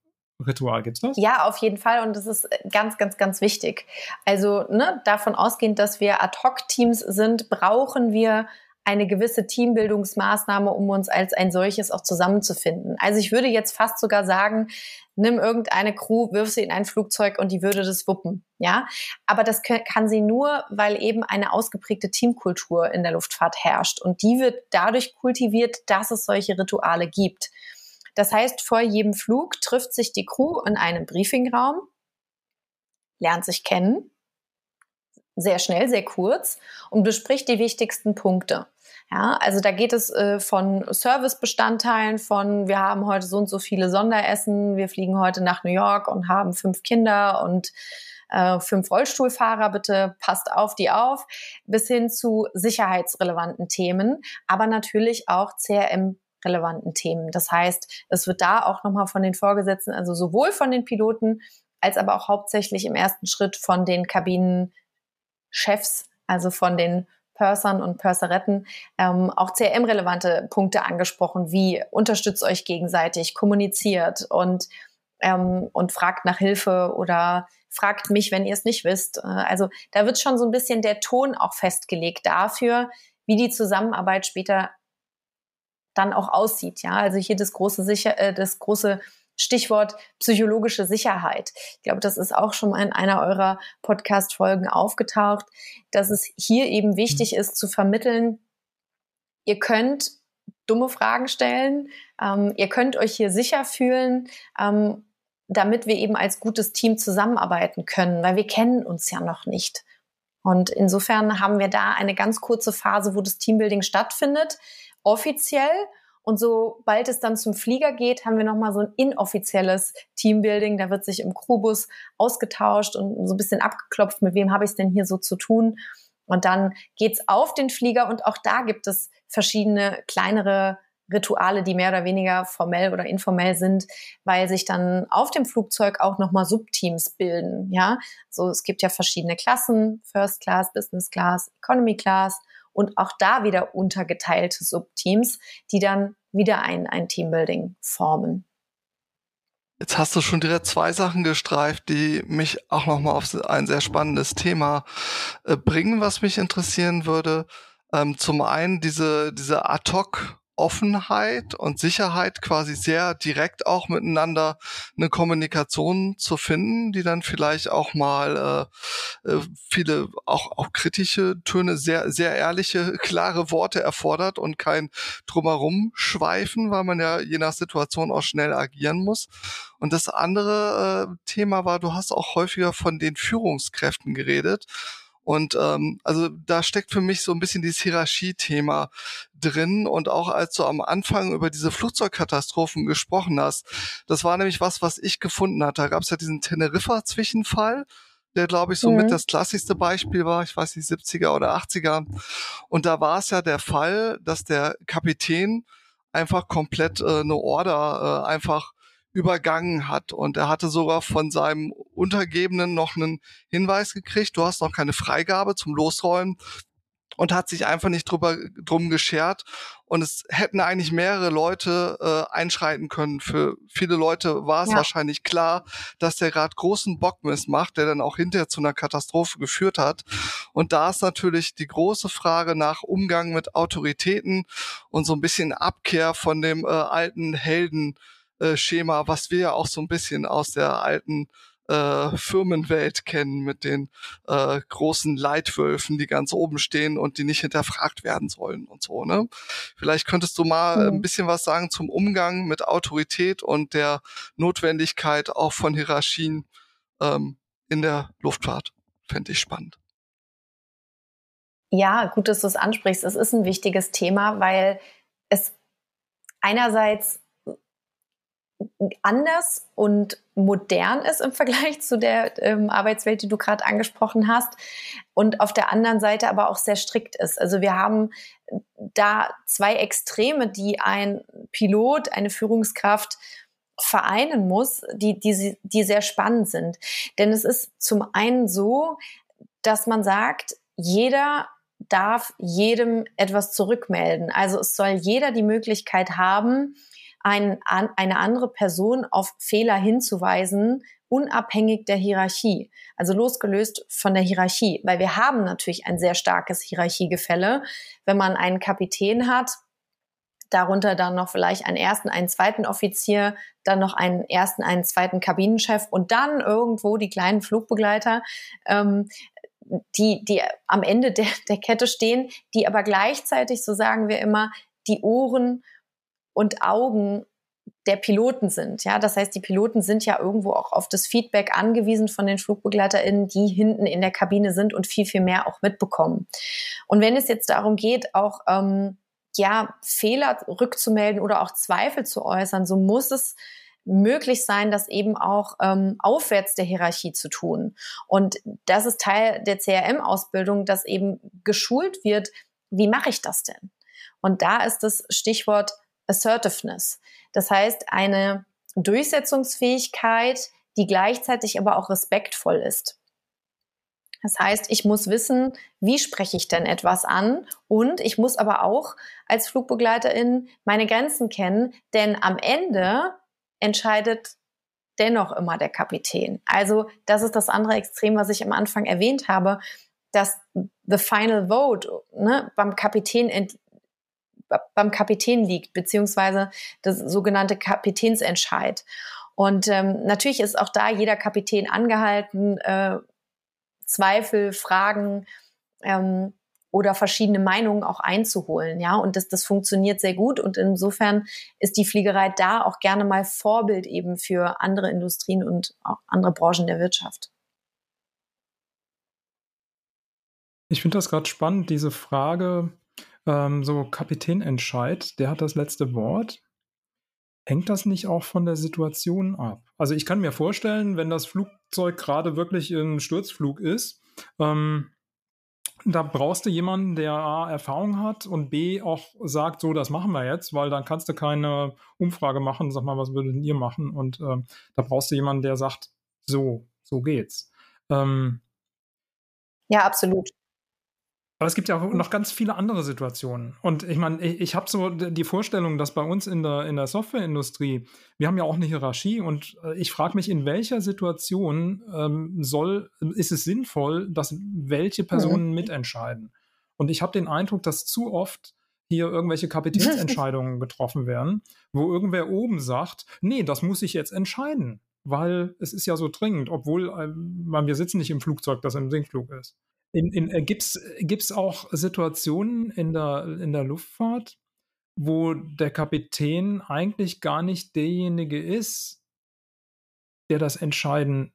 Ritual gibt's das? Ja, auf jeden Fall. Und das ist ganz, ganz, ganz wichtig. Also ne, davon ausgehend, dass wir Ad-Hoc-Teams sind, brauchen wir eine gewisse Teambildungsmaßnahme, um uns als ein solches auch zusammenzufinden. Also ich würde jetzt fast sogar sagen, nimm irgendeine Crew, wirf sie in ein Flugzeug und die würde das wuppen, ja. Aber das kann sie nur, weil eben eine ausgeprägte Teamkultur in der Luftfahrt herrscht und die wird dadurch kultiviert, dass es solche Rituale gibt. Das heißt, vor jedem Flug trifft sich die Crew in einem Briefingraum, lernt sich kennen, sehr schnell, sehr kurz und bespricht die wichtigsten Punkte. Ja, also da geht es äh, von Servicebestandteilen, von wir haben heute so und so viele Sonderessen, wir fliegen heute nach New York und haben fünf Kinder und äh, fünf Rollstuhlfahrer, bitte passt auf die auf, bis hin zu sicherheitsrelevanten Themen, aber natürlich auch CRM relevanten Themen. Das heißt, es wird da auch nochmal von den Vorgesetzten, also sowohl von den Piloten als aber auch hauptsächlich im ersten Schritt von den Kabinenchefs, also von den Pursern und Purseretten ähm, auch CRM-relevante Punkte angesprochen, wie unterstützt euch gegenseitig, kommuniziert und, ähm, und fragt nach Hilfe oder fragt mich, wenn ihr es nicht wisst. Äh, also da wird schon so ein bisschen der Ton auch festgelegt dafür, wie die Zusammenarbeit später dann auch aussieht. Ja, also hier das große Sicher äh, das große Stichwort psychologische Sicherheit. Ich glaube, das ist auch schon mal in einer eurer Podcast-Folgen aufgetaucht, dass es hier eben wichtig mhm. ist zu vermitteln, ihr könnt dumme Fragen stellen, ähm, ihr könnt euch hier sicher fühlen, ähm, damit wir eben als gutes Team zusammenarbeiten können, weil wir kennen uns ja noch nicht. Und insofern haben wir da eine ganz kurze Phase, wo das Teambuilding stattfindet, offiziell und sobald es dann zum Flieger geht, haben wir nochmal so ein inoffizielles Teambuilding. Da wird sich im Crewbus ausgetauscht und so ein bisschen abgeklopft, mit wem habe ich es denn hier so zu tun. Und dann geht's auf den Flieger und auch da gibt es verschiedene kleinere Rituale, die mehr oder weniger formell oder informell sind, weil sich dann auf dem Flugzeug auch nochmal Subteams bilden. Ja, so es gibt ja verschiedene Klassen: First Class, Business Class, Economy Class und auch da wieder untergeteilte Subteams, die dann wieder ein, ein Teambuilding formen. Jetzt hast du schon direkt zwei Sachen gestreift, die mich auch nochmal auf ein sehr spannendes Thema äh, bringen, was mich interessieren würde. Ähm, zum einen diese, diese Ad-Hoc Offenheit und Sicherheit quasi sehr direkt auch miteinander eine Kommunikation zu finden, die dann vielleicht auch mal äh, äh, viele auch, auch kritische Töne, sehr, sehr ehrliche, klare Worte erfordert und kein drumherum schweifen, weil man ja je nach Situation auch schnell agieren muss. Und das andere äh, Thema war, du hast auch häufiger von den Führungskräften geredet. Und ähm, also da steckt für mich so ein bisschen dieses Hierarchiethema drin. Und auch als du am Anfang über diese Flugzeugkatastrophen gesprochen hast, das war nämlich was, was ich gefunden hatte. Da gab es ja diesen Teneriffa-Zwischenfall der, glaube ich, somit mhm. das klassischste Beispiel war, ich weiß nicht, 70er oder 80er. Und da war es ja der Fall, dass der Kapitän einfach komplett äh, eine Order äh, einfach übergangen hat. Und er hatte sogar von seinem Untergebenen noch einen Hinweis gekriegt, du hast noch keine Freigabe zum Losrollen und hat sich einfach nicht drüber drum geschert. Und es hätten eigentlich mehrere Leute äh, einschreiten können. Für viele Leute war es ja. wahrscheinlich klar, dass der gerade großen Bockmiss macht, der dann auch hinterher zu einer Katastrophe geführt hat. Und da ist natürlich die große Frage nach Umgang mit Autoritäten und so ein bisschen Abkehr von dem äh, alten Helden äh, Schema, was wir ja auch so ein bisschen aus der alten äh, Firmenwelt kennen mit den äh, großen Leitwölfen, die ganz oben stehen und die nicht hinterfragt werden sollen und so. Ne? Vielleicht könntest du mal mhm. ein bisschen was sagen zum Umgang mit Autorität und der Notwendigkeit auch von Hierarchien ähm, in der Luftfahrt. Fände ich spannend. Ja, gut, dass du es ansprichst. Es ist ein wichtiges Thema, weil es einerseits anders und modern ist im Vergleich zu der ähm, Arbeitswelt, die du gerade angesprochen hast, und auf der anderen Seite aber auch sehr strikt ist. Also wir haben da zwei Extreme, die ein Pilot, eine Führungskraft vereinen muss, die, die, die sehr spannend sind. Denn es ist zum einen so, dass man sagt, jeder darf jedem etwas zurückmelden. Also es soll jeder die Möglichkeit haben, ein, an, eine andere Person auf Fehler hinzuweisen, unabhängig der Hierarchie, also losgelöst von der Hierarchie, weil wir haben natürlich ein sehr starkes Hierarchiegefälle. Wenn man einen Kapitän hat, darunter dann noch vielleicht einen ersten, einen zweiten Offizier, dann noch einen ersten, einen zweiten Kabinenchef und dann irgendwo die kleinen Flugbegleiter, ähm, die, die am Ende der, der Kette stehen, die aber gleichzeitig, so sagen wir immer, die Ohren und Augen der Piloten sind. Ja, das heißt, die Piloten sind ja irgendwo auch auf das Feedback angewiesen von den FlugbegleiterInnen, die hinten in der Kabine sind und viel, viel mehr auch mitbekommen. Und wenn es jetzt darum geht, auch, ähm, ja, Fehler rückzumelden oder auch Zweifel zu äußern, so muss es möglich sein, das eben auch ähm, aufwärts der Hierarchie zu tun. Und das ist Teil der CRM-Ausbildung, dass eben geschult wird, wie mache ich das denn? Und da ist das Stichwort Assertiveness. Das heißt, eine Durchsetzungsfähigkeit, die gleichzeitig aber auch respektvoll ist. Das heißt, ich muss wissen, wie spreche ich denn etwas an und ich muss aber auch als Flugbegleiterin meine Grenzen kennen, denn am Ende entscheidet dennoch immer der Kapitän. Also das ist das andere Extrem, was ich am Anfang erwähnt habe, dass the final vote ne, beim Kapitän beim Kapitän liegt, beziehungsweise das sogenannte Kapitänsentscheid. Und ähm, natürlich ist auch da jeder Kapitän angehalten, äh, Zweifel, Fragen ähm, oder verschiedene Meinungen auch einzuholen. Ja, und das, das funktioniert sehr gut. Und insofern ist die Fliegerei da auch gerne mal Vorbild eben für andere Industrien und auch andere Branchen der Wirtschaft. Ich finde das gerade spannend, diese Frage, ähm, so Kapitänentscheid, der hat das letzte Wort. Hängt das nicht auch von der Situation ab? Also ich kann mir vorstellen, wenn das Flugzeug gerade wirklich im Sturzflug ist, ähm, da brauchst du jemanden, der A, Erfahrung hat und B, auch sagt, so, das machen wir jetzt, weil dann kannst du keine Umfrage machen, sag mal, was würdet ihr machen? Und ähm, da brauchst du jemanden, der sagt, so, so geht's. Ähm, ja, absolut. Aber es gibt ja auch noch ganz viele andere Situationen. Und ich meine, ich, ich habe so die Vorstellung, dass bei uns in der, in der Softwareindustrie, wir haben ja auch eine Hierarchie und äh, ich frage mich, in welcher Situation ähm, soll, ist es sinnvoll, dass welche Personen mhm. mitentscheiden? Und ich habe den Eindruck, dass zu oft hier irgendwelche Kapitänsentscheidungen getroffen werden, wo irgendwer oben sagt, nee, das muss ich jetzt entscheiden, weil es ist ja so dringend, obwohl äh, wir sitzen nicht im Flugzeug, das im Sinkflug ist. In, in, äh, Gibt es auch Situationen in der, in der Luftfahrt, wo der Kapitän eigentlich gar nicht derjenige ist, der das entscheiden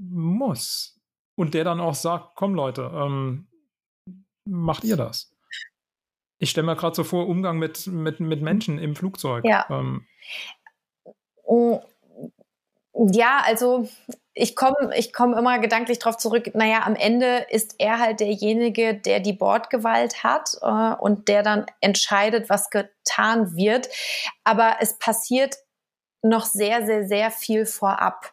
muss und der dann auch sagt, komm Leute, ähm, macht ihr das? Ich stelle mir gerade so vor, Umgang mit, mit, mit Menschen im Flugzeug. Ja. Ähm. Oh, ja, also ich komme ich komm immer gedanklich darauf zurück, naja, am Ende ist er halt derjenige, der die Bordgewalt hat äh, und der dann entscheidet, was getan wird. Aber es passiert noch sehr, sehr, sehr viel vorab.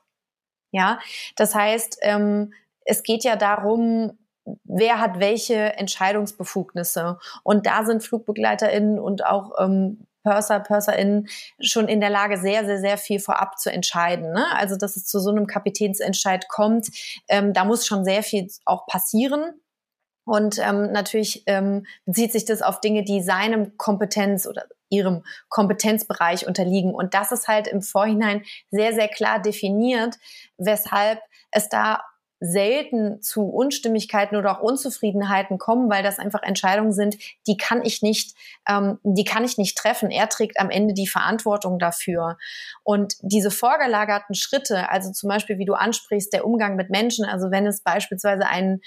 Ja, das heißt, ähm, es geht ja darum, wer hat welche Entscheidungsbefugnisse. Und da sind FlugbegleiterInnen und auch ähm, Purser, PurserInnen schon in der Lage, sehr, sehr, sehr viel vorab zu entscheiden. Ne? Also, dass es zu so einem Kapitänsentscheid kommt, ähm, da muss schon sehr viel auch passieren. Und ähm, natürlich ähm, bezieht sich das auf Dinge, die seinem Kompetenz oder ihrem Kompetenzbereich unterliegen. Und das ist halt im Vorhinein sehr, sehr klar definiert, weshalb es da selten zu Unstimmigkeiten oder auch Unzufriedenheiten kommen, weil das einfach Entscheidungen sind, die kann ich nicht, ähm, die kann ich nicht treffen. Er trägt am Ende die Verantwortung dafür. Und diese vorgelagerten Schritte, also zum Beispiel, wie du ansprichst, der Umgang mit Menschen, also wenn es beispielsweise einen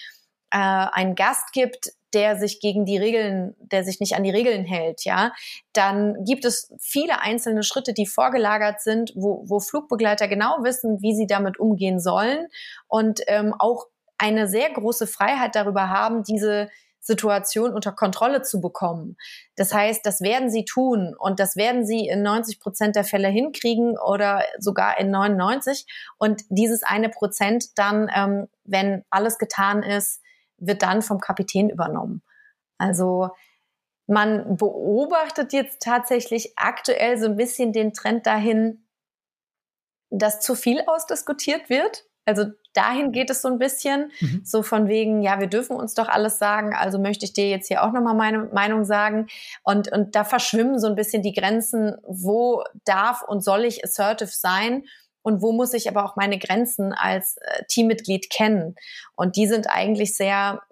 äh, einen Gast gibt, der sich gegen die Regeln, der sich nicht an die Regeln hält, ja, dann gibt es viele einzelne Schritte, die vorgelagert sind, wo, wo Flugbegleiter genau wissen, wie sie damit umgehen sollen und ähm, auch eine sehr große Freiheit darüber haben, diese Situation unter Kontrolle zu bekommen. Das heißt, das werden sie tun und das werden sie in 90 Prozent der Fälle hinkriegen oder sogar in 99. Und dieses eine Prozent dann, ähm, wenn alles getan ist, wird dann vom Kapitän übernommen. Also man beobachtet jetzt tatsächlich aktuell so ein bisschen den Trend dahin, dass zu viel ausdiskutiert wird. Also dahin geht es so ein bisschen, mhm. so von wegen, ja, wir dürfen uns doch alles sagen, also möchte ich dir jetzt hier auch nochmal meine Meinung sagen. Und, und da verschwimmen so ein bisschen die Grenzen, wo darf und soll ich assertive sein und wo muss ich aber auch meine Grenzen als äh, Teammitglied kennen. Und die sind eigentlich sehr,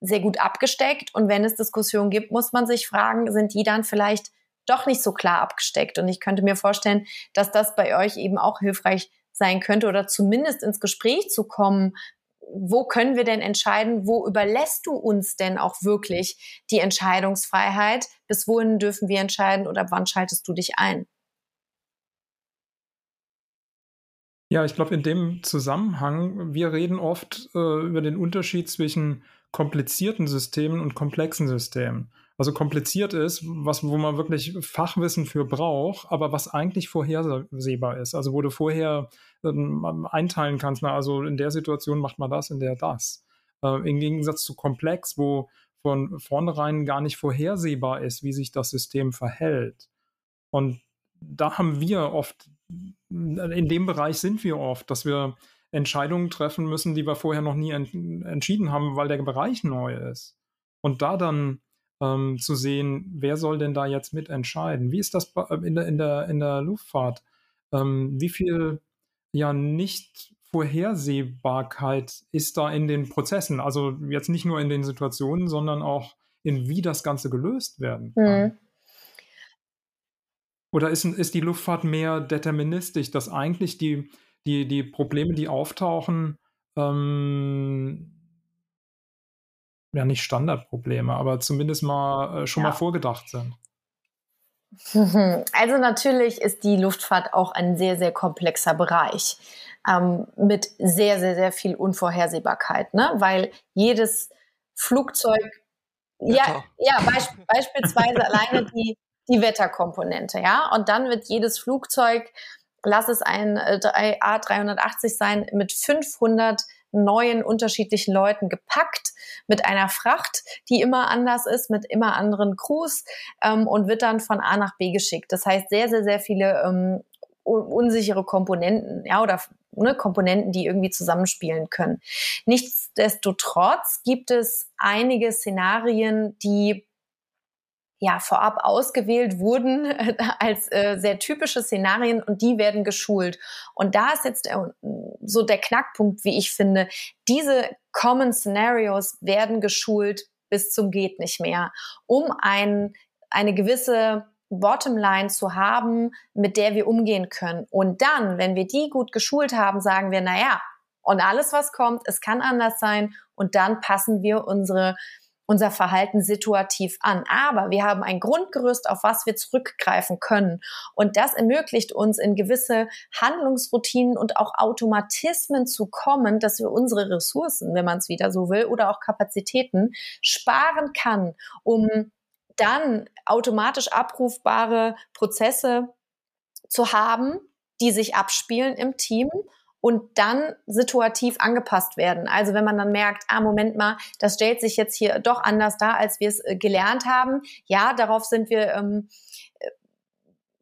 sehr gut abgesteckt. Und wenn es Diskussionen gibt, muss man sich fragen, sind die dann vielleicht doch nicht so klar abgesteckt? Und ich könnte mir vorstellen, dass das bei euch eben auch hilfreich sein könnte oder zumindest ins Gespräch zu kommen. Wo können wir denn entscheiden? Wo überlässt du uns denn auch wirklich die Entscheidungsfreiheit? Bis wohin dürfen wir entscheiden oder wann schaltest du dich ein? Ja, ich glaube, in dem Zusammenhang, wir reden oft äh, über den Unterschied zwischen komplizierten Systemen und komplexen Systemen. Also kompliziert ist, was, wo man wirklich Fachwissen für braucht, aber was eigentlich vorhersehbar ist. Also wo du vorher ähm, einteilen kannst, na, also in der Situation macht man das, in der das. äh, im Gegensatz zu komplex, wo von vornherein gar nicht vorhersehbar ist, wie sich das System verhält. Und da haben wir oft, in dem Bereich sind wir oft, dass wir Entscheidungen treffen müssen, die wir vorher noch nie ent entschieden haben, weil der Bereich neu ist. Und da dann ähm, zu sehen, wer soll denn da jetzt mitentscheiden? Wie ist das in der, in der, in der Luftfahrt? Ähm, wie viel ja nicht Vorhersehbarkeit ist da in den Prozessen? Also jetzt nicht nur in den Situationen, sondern auch in wie das Ganze gelöst werden kann. Mhm. Oder ist, ist die Luftfahrt mehr deterministisch, dass eigentlich die, die, die Probleme, die auftauchen, ähm, ja nicht Standardprobleme, aber zumindest mal äh, schon ja. mal vorgedacht sind? Also natürlich ist die Luftfahrt auch ein sehr, sehr komplexer Bereich ähm, mit sehr, sehr, sehr viel Unvorhersehbarkeit, ne? weil jedes Flugzeug, ja, ja beisp beispielsweise alleine die, die Wetterkomponente, ja, und dann wird jedes Flugzeug, lass es ein äh, A380 sein, mit 500 neuen unterschiedlichen Leuten gepackt mit einer Fracht, die immer anders ist, mit immer anderen Crews ähm, und wird dann von A nach B geschickt. Das heißt, sehr, sehr, sehr viele ähm, unsichere Komponenten, ja, oder ne, Komponenten, die irgendwie zusammenspielen können. Nichtsdestotrotz gibt es einige Szenarien, die ja vorab ausgewählt wurden als äh, sehr typische Szenarien und die werden geschult. Und da ist jetzt äh, so der Knackpunkt, wie ich finde. Diese Common Scenarios werden geschult bis zum geht nicht mehr, um ein, eine gewisse Bottomline zu haben, mit der wir umgehen können. Und dann, wenn wir die gut geschult haben, sagen wir, na ja, und alles, was kommt, es kann anders sein. Und dann passen wir unsere unser Verhalten situativ an. Aber wir haben ein Grundgerüst, auf was wir zurückgreifen können. Und das ermöglicht uns in gewisse Handlungsroutinen und auch Automatismen zu kommen, dass wir unsere Ressourcen, wenn man es wieder so will, oder auch Kapazitäten sparen kann, um dann automatisch abrufbare Prozesse zu haben, die sich abspielen im Team und dann situativ angepasst werden. Also wenn man dann merkt, ah, Moment mal, das stellt sich jetzt hier doch anders dar, als wir es äh, gelernt haben. Ja, darauf sind wir ähm, äh,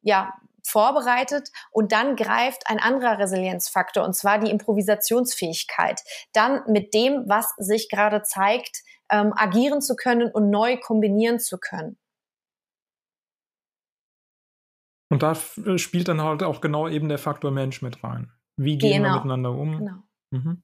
ja vorbereitet und dann greift ein anderer Resilienzfaktor und zwar die Improvisationsfähigkeit. Dann mit dem, was sich gerade zeigt, ähm, agieren zu können und neu kombinieren zu können. Und da spielt dann halt auch genau eben der Faktor Mensch mit rein. Wie gehen genau. wir miteinander um? Genau. Mhm.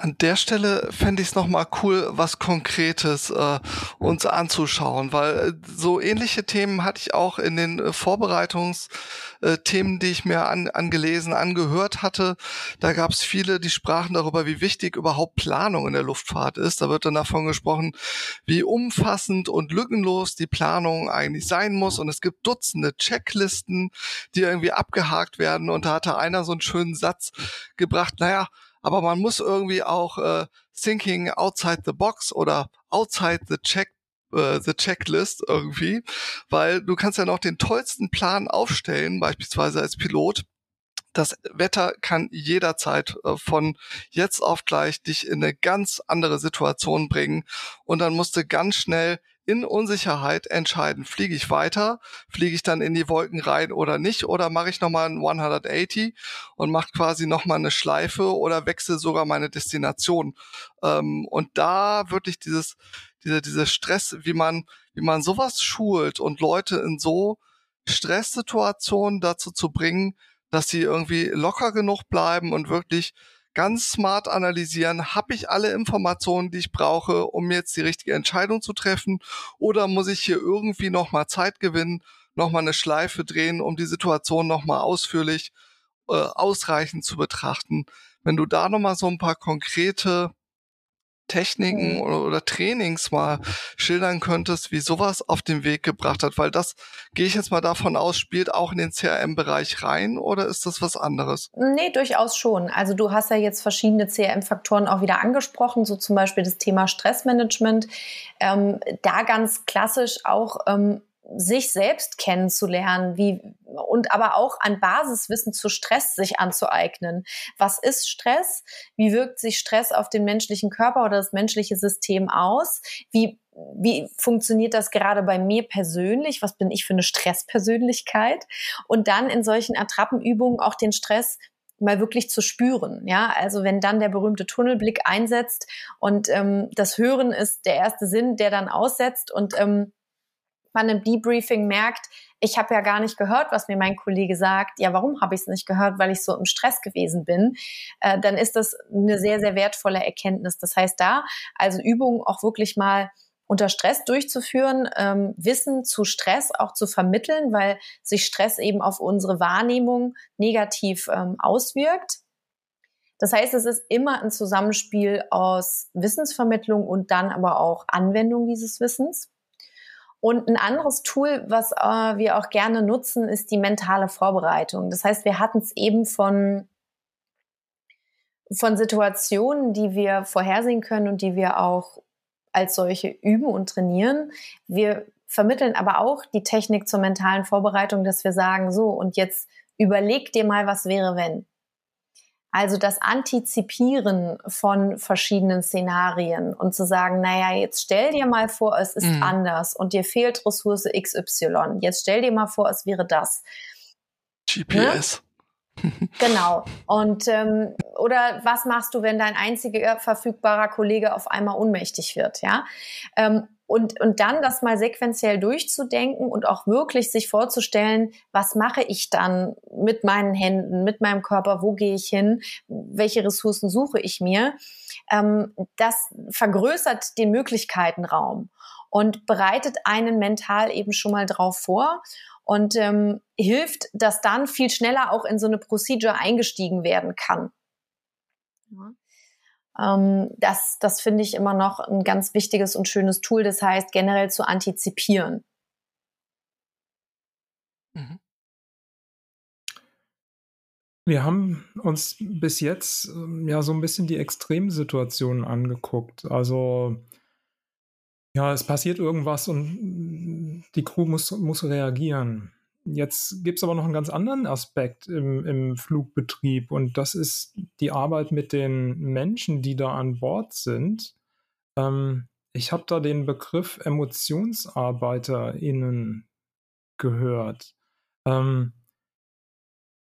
An der Stelle fände ich es nochmal cool, was Konkretes äh, uns anzuschauen, weil äh, so ähnliche Themen hatte ich auch in den äh, Vorbereitungsthemen, äh, die ich mir an, angelesen, angehört hatte. Da gab es viele, die sprachen darüber, wie wichtig überhaupt Planung in der Luftfahrt ist. Da wird dann davon gesprochen, wie umfassend und lückenlos die Planung eigentlich sein muss. Und es gibt Dutzende Checklisten, die irgendwie abgehakt werden. Und da hatte einer so einen schönen Satz gebracht, naja, aber man muss irgendwie auch äh, thinking outside the box oder outside the check äh, the checklist irgendwie, weil du kannst ja noch den tollsten Plan aufstellen, beispielsweise als Pilot. Das Wetter kann jederzeit äh, von jetzt auf gleich dich in eine ganz andere Situation bringen und dann musst du ganz schnell in Unsicherheit entscheiden, fliege ich weiter, fliege ich dann in die Wolken rein oder nicht, oder mache ich nochmal ein 180 und mache quasi nochmal eine Schleife oder wechsle sogar meine Destination. Ähm, und da wirklich dieses, diese, diese Stress, wie man, wie man sowas schult und Leute in so Stresssituationen dazu zu bringen, dass sie irgendwie locker genug bleiben und wirklich ganz smart analysieren, habe ich alle Informationen, die ich brauche, um jetzt die richtige Entscheidung zu treffen oder muss ich hier irgendwie nochmal Zeit gewinnen, nochmal eine Schleife drehen, um die Situation nochmal ausführlich, äh, ausreichend zu betrachten. Wenn du da nochmal so ein paar konkrete Techniken mhm. oder, oder, Trainings mal schildern könntest, wie sowas auf den Weg gebracht hat, weil das, gehe ich jetzt mal davon aus, spielt auch in den CRM-Bereich rein oder ist das was anderes? Nee, durchaus schon. Also du hast ja jetzt verschiedene CRM-Faktoren auch wieder angesprochen, so zum Beispiel das Thema Stressmanagement. Ähm, da ganz klassisch auch ähm, sich selbst kennenzulernen, wie und aber auch an Basiswissen zu Stress sich anzueignen. Was ist Stress? Wie wirkt sich Stress auf den menschlichen Körper oder das menschliche System aus? Wie wie funktioniert das gerade bei mir persönlich? Was bin ich für eine Stresspersönlichkeit? Und dann in solchen Attrappenübungen auch den Stress mal wirklich zu spüren. Ja, also wenn dann der berühmte Tunnelblick einsetzt und ähm, das Hören ist der erste Sinn, der dann aussetzt und ähm, man im Debriefing merkt, ich habe ja gar nicht gehört, was mir mein Kollege sagt. Ja, warum habe ich es nicht gehört? Weil ich so im Stress gewesen bin. Äh, dann ist das eine sehr, sehr wertvolle Erkenntnis. Das heißt, da also Übungen auch wirklich mal unter Stress durchzuführen, ähm, Wissen zu Stress auch zu vermitteln, weil sich Stress eben auf unsere Wahrnehmung negativ ähm, auswirkt. Das heißt, es ist immer ein Zusammenspiel aus Wissensvermittlung und dann aber auch Anwendung dieses Wissens. Und ein anderes Tool, was äh, wir auch gerne nutzen, ist die mentale Vorbereitung. Das heißt, wir hatten es eben von von Situationen, die wir vorhersehen können und die wir auch als solche üben und trainieren. Wir vermitteln aber auch die Technik zur mentalen Vorbereitung, dass wir sagen, so, und jetzt überleg dir mal, was wäre, wenn. Also das Antizipieren von verschiedenen Szenarien und zu sagen, naja, jetzt stell dir mal vor, es ist mhm. anders und dir fehlt Ressource XY. Jetzt stell dir mal vor, es wäre das. GPS. Genau. Und ähm, oder was machst du, wenn dein einziger verfügbarer Kollege auf einmal ohnmächtig wird, ja? Ähm, und, und dann das mal sequenziell durchzudenken und auch wirklich sich vorzustellen, was mache ich dann mit meinen Händen, mit meinem Körper, wo gehe ich hin, welche Ressourcen suche ich mir, ähm, das vergrößert den Möglichkeitenraum und bereitet einen mental eben schon mal drauf vor und ähm, hilft, dass dann viel schneller auch in so eine Procedure eingestiegen werden kann. Ja. Ähm, das das finde ich immer noch ein ganz wichtiges und schönes Tool. Das heißt, generell zu antizipieren. Mhm. Wir haben uns bis jetzt ähm, ja so ein bisschen die Extremsituationen angeguckt. Also ja, es passiert irgendwas und die Crew muss, muss reagieren. Jetzt gibt es aber noch einen ganz anderen Aspekt im, im Flugbetrieb und das ist die Arbeit mit den Menschen, die da an Bord sind. Ähm, ich habe da den Begriff EmotionsarbeiterInnen gehört. Ähm,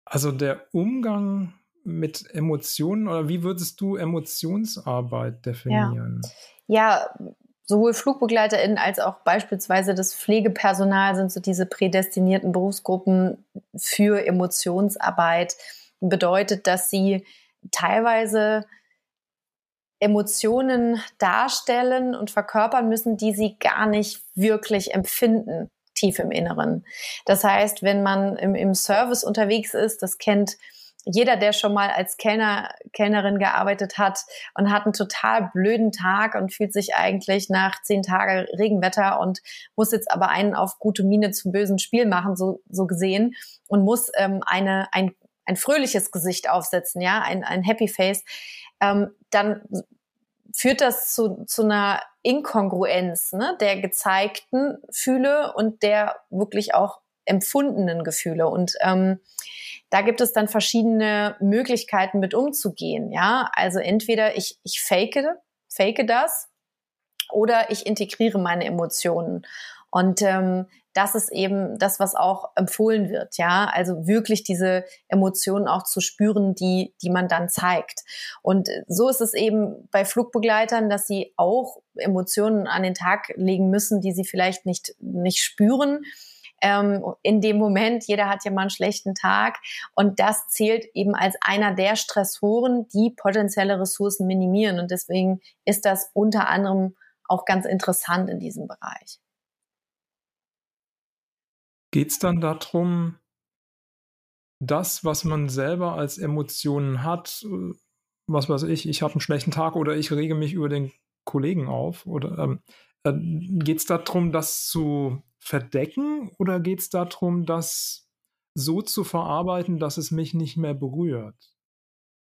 also der Umgang mit Emotionen oder wie würdest du Emotionsarbeit definieren? Ja, ja sowohl FlugbegleiterInnen als auch beispielsweise das Pflegepersonal sind so diese prädestinierten Berufsgruppen für Emotionsarbeit. Bedeutet, dass sie teilweise Emotionen darstellen und verkörpern müssen, die sie gar nicht wirklich empfinden, tief im Inneren. Das heißt, wenn man im, im Service unterwegs ist, das kennt jeder, der schon mal als Kellner, Kellnerin gearbeitet hat und hat einen total blöden Tag und fühlt sich eigentlich nach zehn Tagen Regenwetter und muss jetzt aber einen auf gute Miene zum bösen Spiel machen, so, so gesehen, und muss ähm, eine, ein, ein fröhliches Gesicht aufsetzen, ja, ein, ein Happy Face, ähm, dann führt das zu, zu einer Inkongruenz ne, der gezeigten Fühle und der wirklich auch empfundenen Gefühle. Und ähm, da gibt es dann verschiedene Möglichkeiten mit umzugehen. Ja, also entweder ich, ich fake, fake das oder ich integriere meine Emotionen. Und ähm, das ist eben das, was auch empfohlen wird, ja. Also wirklich diese Emotionen auch zu spüren, die, die man dann zeigt. Und so ist es eben bei Flugbegleitern, dass sie auch Emotionen an den Tag legen müssen, die sie vielleicht nicht, nicht spüren ähm, in dem Moment. Jeder hat ja mal einen schlechten Tag. Und das zählt eben als einer der Stressoren, die potenzielle Ressourcen minimieren. Und deswegen ist das unter anderem auch ganz interessant in diesem Bereich. Geht es dann darum, das, was man selber als Emotionen hat, was weiß ich, ich habe einen schlechten Tag oder ich rege mich über den Kollegen auf, oder ähm, äh, geht es darum, das zu verdecken oder geht es darum, das so zu verarbeiten, dass es mich nicht mehr berührt?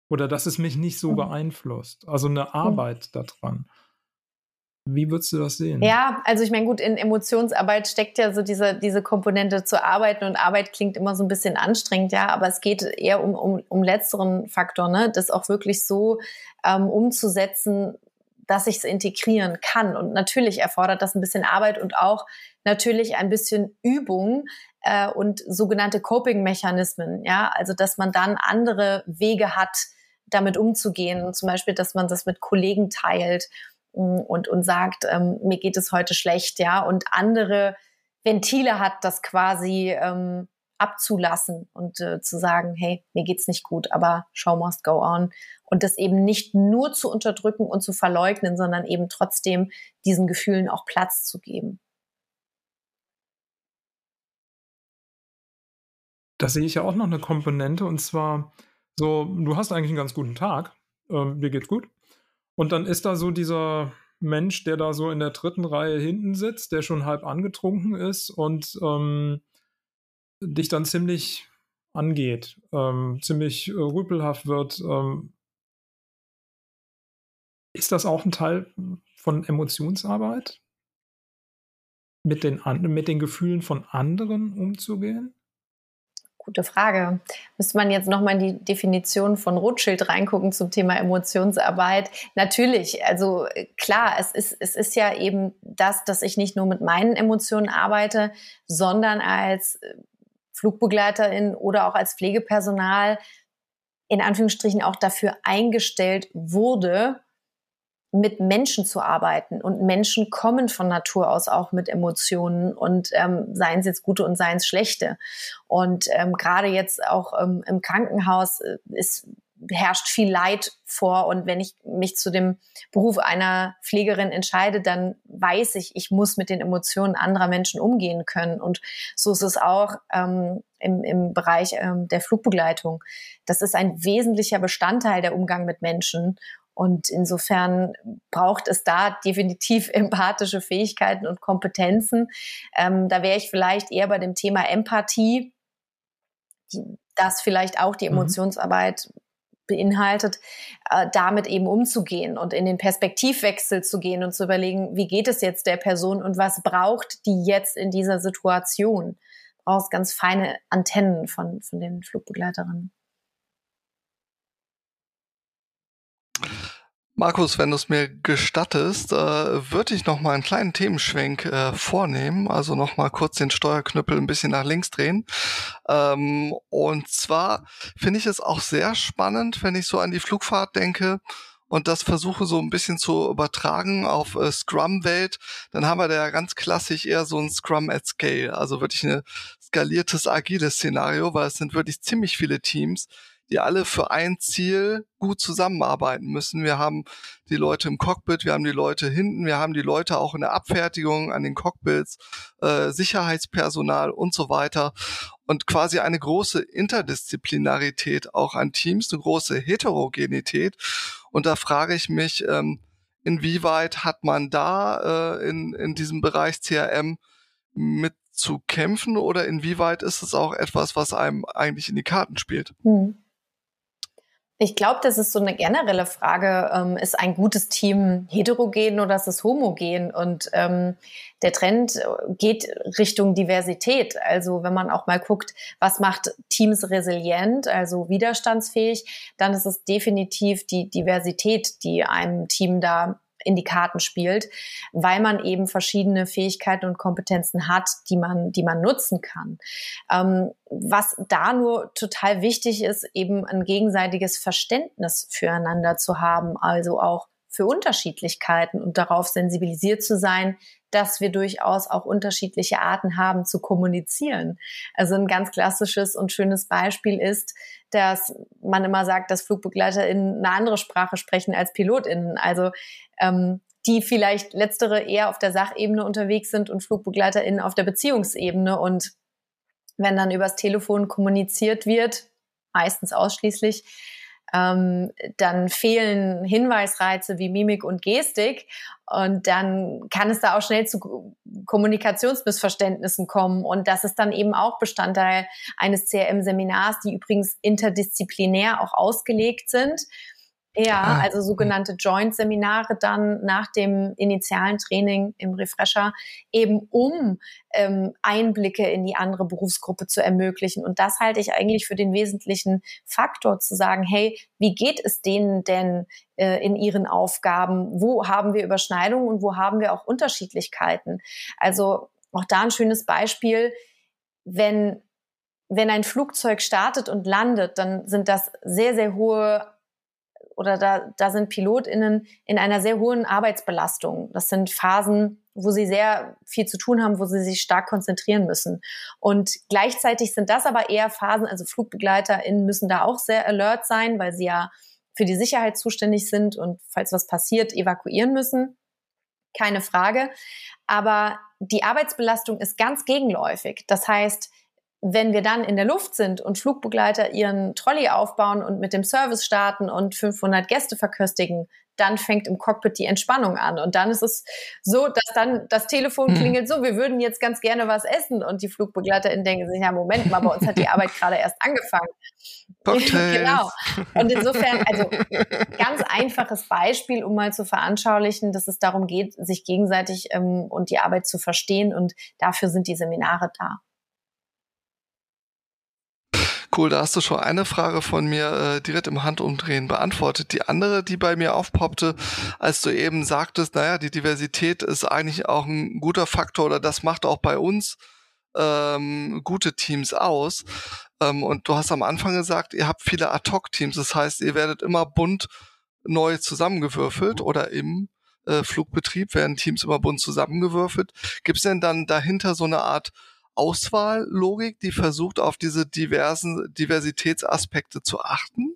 Oder dass es mich nicht so mhm. beeinflusst? Also eine Arbeit mhm. daran. Wie würdest du das sehen? Ja, also ich meine, gut, in Emotionsarbeit steckt ja so diese, diese Komponente zu arbeiten und Arbeit klingt immer so ein bisschen anstrengend, ja, aber es geht eher um, um, um letzteren Faktor, ne, das auch wirklich so ähm, umzusetzen, dass ich es integrieren kann. Und natürlich erfordert das ein bisschen Arbeit und auch natürlich ein bisschen Übung äh, und sogenannte Coping-Mechanismen, ja, also dass man dann andere Wege hat, damit umzugehen. Zum Beispiel, dass man das mit Kollegen teilt und, und sagt, ähm, mir geht es heute schlecht, ja, und andere Ventile hat, das quasi ähm, abzulassen und äh, zu sagen, hey, mir geht's nicht gut, aber show must go on. Und das eben nicht nur zu unterdrücken und zu verleugnen, sondern eben trotzdem diesen Gefühlen auch Platz zu geben. Da sehe ich ja auch noch eine Komponente und zwar so, du hast eigentlich einen ganz guten Tag, ähm, dir geht's gut. Und dann ist da so dieser Mensch, der da so in der dritten Reihe hinten sitzt, der schon halb angetrunken ist und ähm, dich dann ziemlich angeht, ähm, ziemlich äh, rüpelhaft wird. Ähm, ist das auch ein Teil von Emotionsarbeit? Mit den, mit den Gefühlen von anderen umzugehen? Gute Frage. Müsste man jetzt nochmal in die Definition von Rothschild reingucken zum Thema Emotionsarbeit? Natürlich, also äh, klar, es ist, es ist ja eben das, dass ich nicht nur mit meinen Emotionen arbeite, sondern als äh, Flugbegleiterin oder auch als Pflegepersonal in Anführungsstrichen auch dafür eingestellt wurde, mit Menschen zu arbeiten. Und Menschen kommen von Natur aus auch mit Emotionen und ähm, seien es jetzt gute und seien es schlechte. Und ähm, gerade jetzt auch ähm, im Krankenhaus äh, ist herrscht viel Leid vor. Und wenn ich mich zu dem Beruf einer Pflegerin entscheide, dann weiß ich, ich muss mit den Emotionen anderer Menschen umgehen können. Und so ist es auch ähm, im, im Bereich ähm, der Flugbegleitung. Das ist ein wesentlicher Bestandteil der Umgang mit Menschen. Und insofern braucht es da definitiv empathische Fähigkeiten und Kompetenzen. Ähm, da wäre ich vielleicht eher bei dem Thema Empathie, die, das vielleicht auch die mhm. Emotionsarbeit mhm. Beinhaltet, äh, damit eben umzugehen und in den Perspektivwechsel zu gehen und zu überlegen, wie geht es jetzt der Person und was braucht die jetzt in dieser Situation? Brauchst ganz feine Antennen von, von den Flugbegleiterinnen. Markus, wenn du es mir gestattest, äh, würde ich noch mal einen kleinen Themenschwenk äh, vornehmen, also noch mal kurz den Steuerknüppel ein bisschen nach links drehen. Ähm, und zwar finde ich es auch sehr spannend, wenn ich so an die Flugfahrt denke und das versuche so ein bisschen zu übertragen auf äh, Scrum-Welt, dann haben wir da ja ganz klassisch eher so ein Scrum at Scale, also wirklich ein skaliertes, agiles Szenario, weil es sind wirklich ziemlich viele Teams, die alle für ein Ziel gut zusammenarbeiten müssen. Wir haben die Leute im Cockpit, wir haben die Leute hinten, wir haben die Leute auch in der Abfertigung an den Cockpits, äh, Sicherheitspersonal und so weiter. Und quasi eine große Interdisziplinarität auch an Teams, eine große Heterogenität. Und da frage ich mich, ähm, inwieweit hat man da äh, in, in diesem Bereich CRM mit zu kämpfen oder inwieweit ist es auch etwas, was einem eigentlich in die Karten spielt? Hm. Ich glaube, das ist so eine generelle Frage. Ähm, ist ein gutes Team heterogen oder ist es homogen? Und ähm, der Trend äh, geht Richtung Diversität. Also wenn man auch mal guckt, was macht Teams resilient, also widerstandsfähig, dann ist es definitiv die Diversität, die einem Team da in die Karten spielt, weil man eben verschiedene Fähigkeiten und Kompetenzen hat, die man, die man nutzen kann. Ähm, was da nur total wichtig ist, eben ein gegenseitiges Verständnis füreinander zu haben, also auch für Unterschiedlichkeiten und darauf sensibilisiert zu sein, dass wir durchaus auch unterschiedliche Arten haben zu kommunizieren. Also ein ganz klassisches und schönes Beispiel ist, dass man immer sagt, dass FlugbegleiterInnen eine andere Sprache sprechen als PilotInnen. Also ähm, die vielleicht letztere eher auf der Sachebene unterwegs sind und FlugbegleiterInnen auf der Beziehungsebene. Und wenn dann übers Telefon kommuniziert wird, meistens ausschließlich, ähm, dann fehlen Hinweisreize wie Mimik und Gestik. Und dann kann es da auch schnell zu Kommunikationsmissverständnissen kommen. Und das ist dann eben auch Bestandteil eines CRM-Seminars, die übrigens interdisziplinär auch ausgelegt sind Ja, ah. also sogenannte Joint-Seminare dann nach dem initialen Training im Refresher, eben um ähm, Einblicke in die andere Berufsgruppe zu ermöglichen. Und das halte ich eigentlich für den wesentlichen Faktor, zu sagen, hey, wie geht es denen denn äh, in ihren Aufgaben? Wo haben wir Überschneidungen und wo haben wir auch Unterschiedlichkeiten? Also auch da ein schönes Beispiel, wenn wenn ein Flugzeug startet und landet, dann sind das sehr, sehr hohe oder da, da sind PilotInnen in einer sehr hohen Arbeitsbelastung. Das sind Phasen, wo sie sehr viel zu tun haben, wo sie sich stark konzentrieren müssen. Und gleichzeitig sind das aber eher Phasen, also FlugbegleiterInnen müssen da auch sehr alert sein, weil sie ja für die Sicherheit zuständig sind und falls was passiert, evakuieren müssen. Keine Frage. Aber die Arbeitsbelastung ist ganz gegenläufig. Das heißt, wenn wir dann in der Luft sind und Flugbegleiter ihren Trolley aufbauen und mit dem Service starten und 500 Gäste verköstigen, dann fängt im Cockpit die Entspannung an. Und dann ist es so, dass dann das Telefon hm. klingelt, so, wir würden jetzt ganz gerne was essen. Und die FlugbegleiterInnen denken sich, ja, Moment mal, bei uns hat die Arbeit gerade erst angefangen. genau. Und insofern, also ganz einfaches Beispiel, um mal zu veranschaulichen, dass es darum geht, sich gegenseitig ähm, und die Arbeit zu verstehen. Und dafür sind die Seminare da. Cool, da hast du schon eine Frage von mir äh, direkt im Handumdrehen beantwortet. Die andere, die bei mir aufpoppte, als du eben sagtest, naja, die Diversität ist eigentlich auch ein guter Faktor oder das macht auch bei uns ähm, gute Teams aus. Ähm, und du hast am Anfang gesagt, ihr habt viele Ad-Hoc-Teams, das heißt, ihr werdet immer bunt neu zusammengewürfelt oder im äh, Flugbetrieb werden Teams immer bunt zusammengewürfelt. Gibt es denn dann dahinter so eine Art Auswahllogik, die versucht, auf diese diversen Diversitätsaspekte zu achten?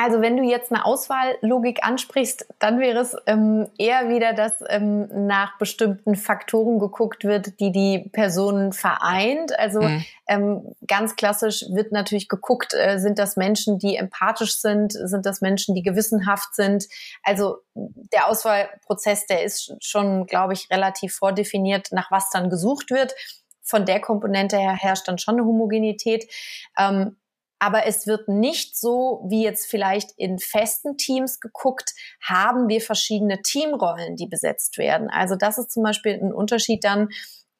Also wenn du jetzt eine Auswahllogik ansprichst, dann wäre es ähm, eher wieder, dass ähm, nach bestimmten Faktoren geguckt wird, die die Personen vereint. Also mhm. ähm, ganz klassisch wird natürlich geguckt, äh, sind das Menschen, die empathisch sind, sind das Menschen, die gewissenhaft sind. Also der Auswahlprozess, der ist schon, glaube ich, relativ vordefiniert, nach was dann gesucht wird von der Komponente her herrscht dann schon eine Homogenität. Ähm, aber es wird nicht so, wie jetzt vielleicht in festen Teams geguckt, haben wir verschiedene Teamrollen, die besetzt werden. Also das ist zum Beispiel ein Unterschied dann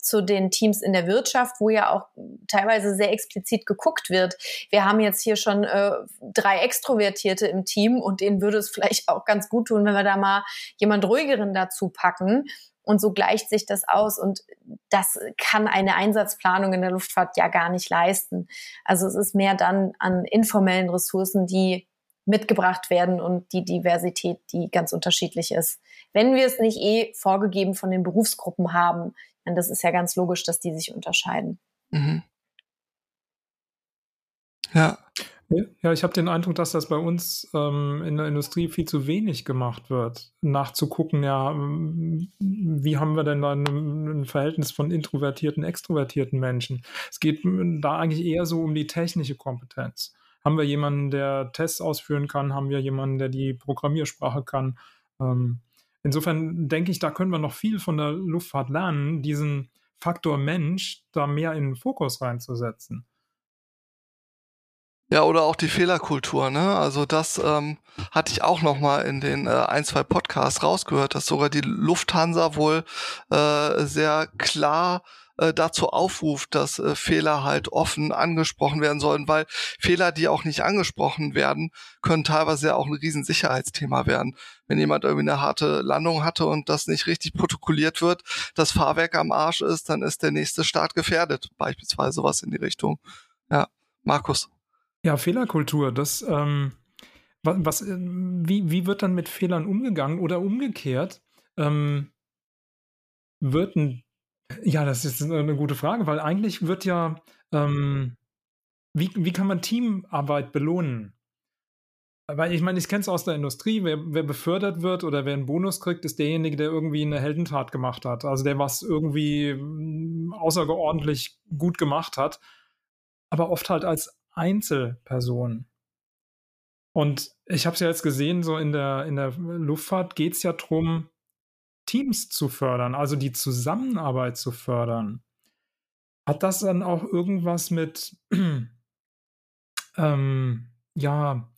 zu den Teams in der Wirtschaft, wo ja auch teilweise sehr explizit geguckt wird. Wir haben jetzt hier schon äh, drei Extrovertierte im Team und denen würde es vielleicht auch ganz gut tun, wenn wir da mal jemand ruhigeren dazu packen. Und so gleicht sich das aus. Und das kann eine Einsatzplanung in der Luftfahrt ja gar nicht leisten. Also es ist mehr dann an informellen Ressourcen, die mitgebracht werden und die Diversität, die ganz unterschiedlich ist. Wenn wir es nicht eh vorgegeben von den Berufsgruppen haben, dann das ist ja ganz logisch, dass die sich unterscheiden. Mhm. Ja. Ja, ich habe den Eindruck, dass das bei uns ähm, in der Industrie viel zu wenig gemacht wird, nachzugucken, ja, wie haben wir denn da ein, ein Verhältnis von introvertierten, extrovertierten Menschen? Es geht da eigentlich eher so um die technische Kompetenz. Haben wir jemanden, der Tests ausführen kann? Haben wir jemanden, der die Programmiersprache kann? Ähm, insofern denke ich, da können wir noch viel von der Luftfahrt lernen, diesen Faktor Mensch da mehr in den Fokus reinzusetzen. Ja, oder auch die Fehlerkultur, ne? Also das ähm, hatte ich auch noch mal in den äh, ein, zwei Podcasts rausgehört, dass sogar die Lufthansa wohl äh, sehr klar äh, dazu aufruft, dass äh, Fehler halt offen angesprochen werden sollen, weil Fehler, die auch nicht angesprochen werden, können teilweise ja auch ein Riesensicherheitsthema werden. Wenn jemand irgendwie eine harte Landung hatte und das nicht richtig protokolliert wird, das Fahrwerk am Arsch ist, dann ist der nächste Start gefährdet, beispielsweise sowas in die Richtung. Ja, Markus. Ja, Fehlerkultur, das, ähm, was, was, äh, wie, wie wird dann mit Fehlern umgegangen oder umgekehrt? Ähm, wird ein, ja, das ist eine gute Frage, weil eigentlich wird ja, ähm, wie, wie kann man Teamarbeit belohnen? Weil ich meine, ich kenne es aus der Industrie, wer, wer, befördert wird oder wer einen Bonus kriegt, ist derjenige, der irgendwie eine Heldentat gemacht hat. Also der was irgendwie mm, außerordentlich gut gemacht hat, aber oft halt als Einzelperson. Und ich habe es ja jetzt gesehen, so in der, in der Luftfahrt geht es ja darum, Teams zu fördern, also die Zusammenarbeit zu fördern. Hat das dann auch irgendwas mit, ähm, ja,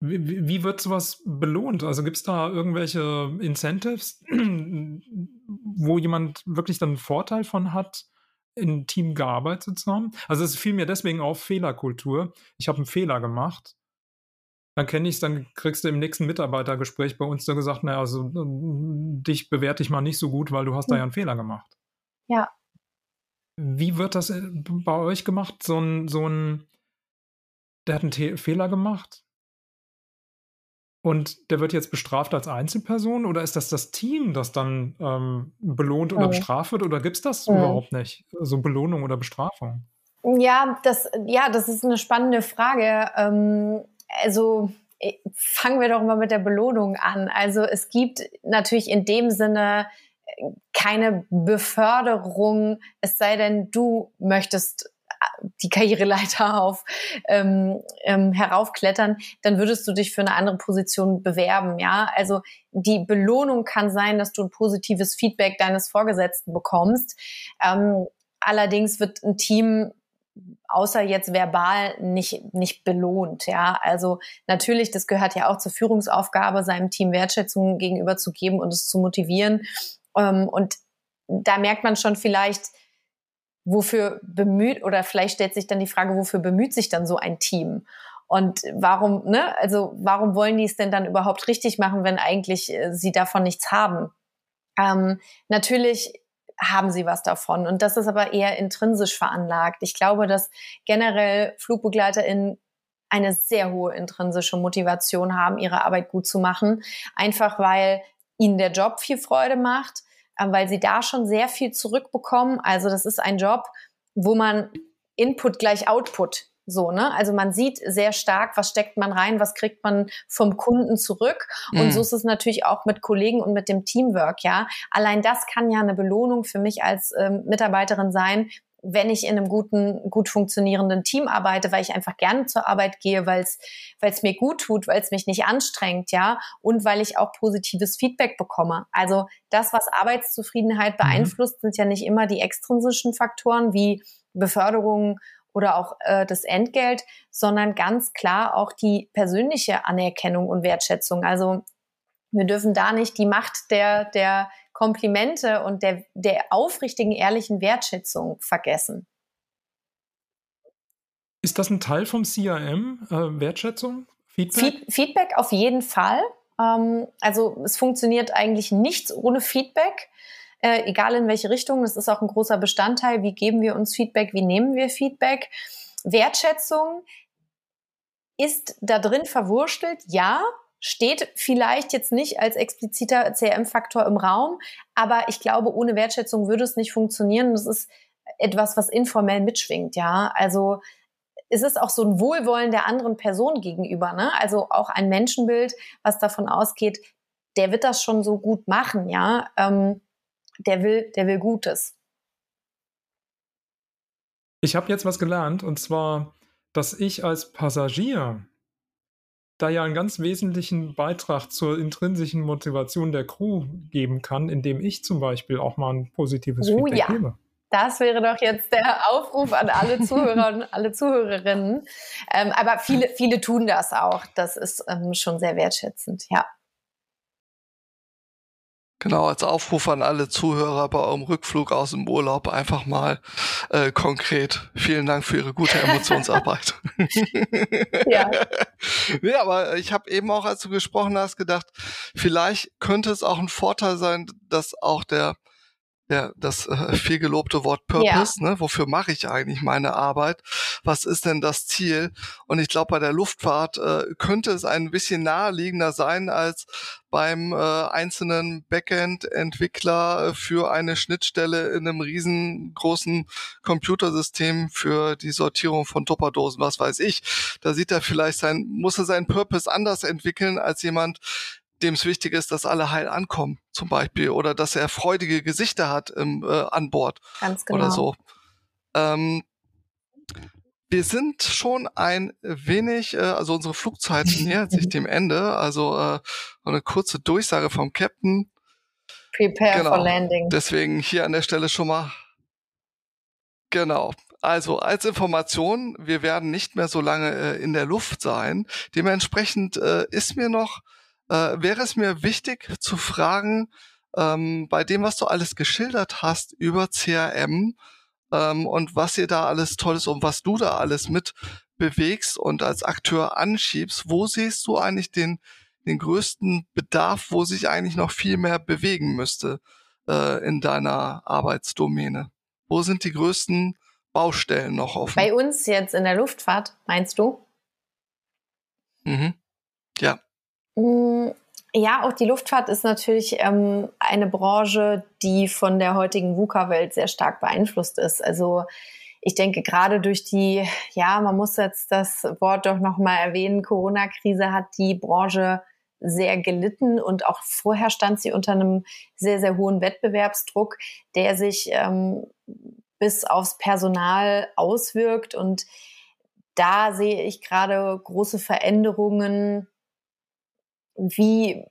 Wie, wie wird sowas belohnt? Also gibt es da irgendwelche Incentives, wo jemand wirklich dann einen Vorteil von hat, in Team gearbeitet zu haben? Also es fiel mir deswegen auf Fehlerkultur. Ich habe einen Fehler gemacht. Dann kenne ich es, dann kriegst du im nächsten Mitarbeitergespräch bei uns da gesagt, naja, also dich bewerte ich mal nicht so gut, weil du hast da ja einen Fehler gemacht. Ja. Wie wird das äh, bei euch gemacht? So ein, so ein, der hat einen Te Fehler gemacht und der wird jetzt bestraft als Einzelperson oder ist das das Team, das dann ähm, belohnt oder mhm. bestraft wird oder gibt es das mhm. überhaupt nicht? So Belohnung oder Bestrafung? Ja, das, ja, das ist eine spannende Frage. Ähm, also äh, fangen wir doch mal mit der Belohnung an. Also es gibt natürlich in dem Sinne äh, keine Beförderung, es sei denn, du möchtest die Karriereleiter auf ähm, ähm, heraufklettern, dann würdest du dich für eine andere Position bewerben. Ja, also die Belohnung kann sein, dass du ein positives Feedback deines Vorgesetzten bekommst. Ähm, allerdings wird ein Team außer jetzt verbal nicht, nicht belohnt. Ja, also natürlich, das gehört ja auch zur Führungsaufgabe, seinem Team Wertschätzung gegenüber zu geben und es zu motivieren. Ähm, und da merkt man schon vielleicht, wofür bemüht oder vielleicht stellt sich dann die Frage, wofür bemüht sich dann so ein Team? Und warum, ne, also warum wollen die es denn dann überhaupt richtig machen, wenn eigentlich äh, sie davon nichts haben? Ähm, natürlich haben sie was davon. Und das ist aber eher intrinsisch veranlagt. Ich glaube, dass generell FlugbegleiterInnen eine sehr hohe intrinsische Motivation haben, ihre Arbeit gut zu machen. Einfach weil ihnen der Job viel Freude macht, weil sie da schon sehr viel zurückbekommen. Also das ist ein Job, wo man Input gleich Output so, ne? Also man sieht sehr stark, was steckt man rein, was kriegt man vom Kunden zurück. Und mhm. so ist es natürlich auch mit Kollegen und mit dem Teamwork, ja. Allein das kann ja eine Belohnung für mich als ähm, Mitarbeiterin sein, wenn ich in einem guten, gut funktionierenden Team arbeite, weil ich einfach gerne zur Arbeit gehe, weil es mir gut tut, weil es mich nicht anstrengt, ja, und weil ich auch positives Feedback bekomme. Also das, was Arbeitszufriedenheit mhm. beeinflusst, sind ja nicht immer die extrinsischen Faktoren wie Beförderung oder auch äh, das Entgelt, sondern ganz klar auch die persönliche Anerkennung und Wertschätzung. Also wir dürfen da nicht die Macht der, der Komplimente und der, der aufrichtigen, ehrlichen Wertschätzung vergessen. Ist das ein Teil vom CRM, äh, Wertschätzung? Feedback? Feedback auf jeden Fall. Ähm, also es funktioniert eigentlich nichts ohne Feedback, äh, egal in welche Richtung. Das ist auch ein großer Bestandteil. Wie geben wir uns Feedback? Wie nehmen wir Feedback? Wertschätzung ist da drin verwurstelt, ja, steht vielleicht jetzt nicht als expliziter CRM-Faktor im Raum, aber ich glaube, ohne Wertschätzung würde es nicht funktionieren. Das ist etwas, was informell mitschwingt, ja. Also es ist auch so ein Wohlwollen der anderen Person gegenüber, ne? Also auch ein Menschenbild, was davon ausgeht, der wird das schon so gut machen, ja. Ähm, der will, der will Gutes. Ich habe jetzt was gelernt und zwar, dass ich als Passagier da ja einen ganz wesentlichen Beitrag zur intrinsischen Motivation der Crew geben kann, indem ich zum Beispiel auch mal ein positives oh, Feedback ja. gebe. Das wäre doch jetzt der Aufruf an alle Zuhörer und alle Zuhörerinnen. Ähm, aber viele, viele tun das auch. Das ist ähm, schon sehr wertschätzend, ja. Genau, als Aufruf an alle Zuhörer bei eurem Rückflug aus dem Urlaub einfach mal äh, konkret. Vielen Dank für Ihre gute Emotionsarbeit. ja. ja, aber ich habe eben auch, als du gesprochen hast, gedacht, vielleicht könnte es auch ein Vorteil sein, dass auch der ja, das äh, viel gelobte Wort Purpose, ja. ne? Wofür mache ich eigentlich meine Arbeit? Was ist denn das Ziel? Und ich glaube, bei der Luftfahrt äh, könnte es ein bisschen naheliegender sein als beim äh, einzelnen Backend-Entwickler äh, für eine Schnittstelle in einem riesengroßen Computersystem für die Sortierung von Tupperdosen, was weiß ich. Da sieht er vielleicht sein, muss er seinen Purpose anders entwickeln als jemand, dem es wichtig ist, dass alle heil ankommen, zum Beispiel, oder dass er freudige Gesichter hat im, äh, an Bord Ganz genau. oder so. Ähm, wir sind schon ein wenig, äh, also unsere Flugzeit nähert sich dem Ende, also äh, eine kurze Durchsage vom Captain. Prepare genau. for landing. Deswegen hier an der Stelle schon mal. Genau. Also als Information, wir werden nicht mehr so lange äh, in der Luft sein. Dementsprechend äh, ist mir noch, äh, wäre es mir wichtig zu fragen, ähm, bei dem, was du alles geschildert hast über CRM ähm, und was ihr da alles Tolles und was du da alles mit bewegst und als Akteur anschiebst, wo siehst du eigentlich den, den größten Bedarf, wo sich eigentlich noch viel mehr bewegen müsste äh, in deiner Arbeitsdomäne? Wo sind die größten Baustellen noch offen? Bei uns jetzt in der Luftfahrt, meinst du? Mhm. Ja. Mm, ja, auch die Luftfahrt ist natürlich ähm, eine Branche, die von der heutigen VUCA-Welt sehr stark beeinflusst ist. Also ich denke gerade durch die, ja, man muss jetzt das Wort doch nochmal erwähnen, Corona-Krise hat die Branche sehr gelitten und auch vorher stand sie unter einem sehr, sehr hohen Wettbewerbsdruck, der sich ähm, bis aufs Personal auswirkt. Und da sehe ich gerade große Veränderungen, wie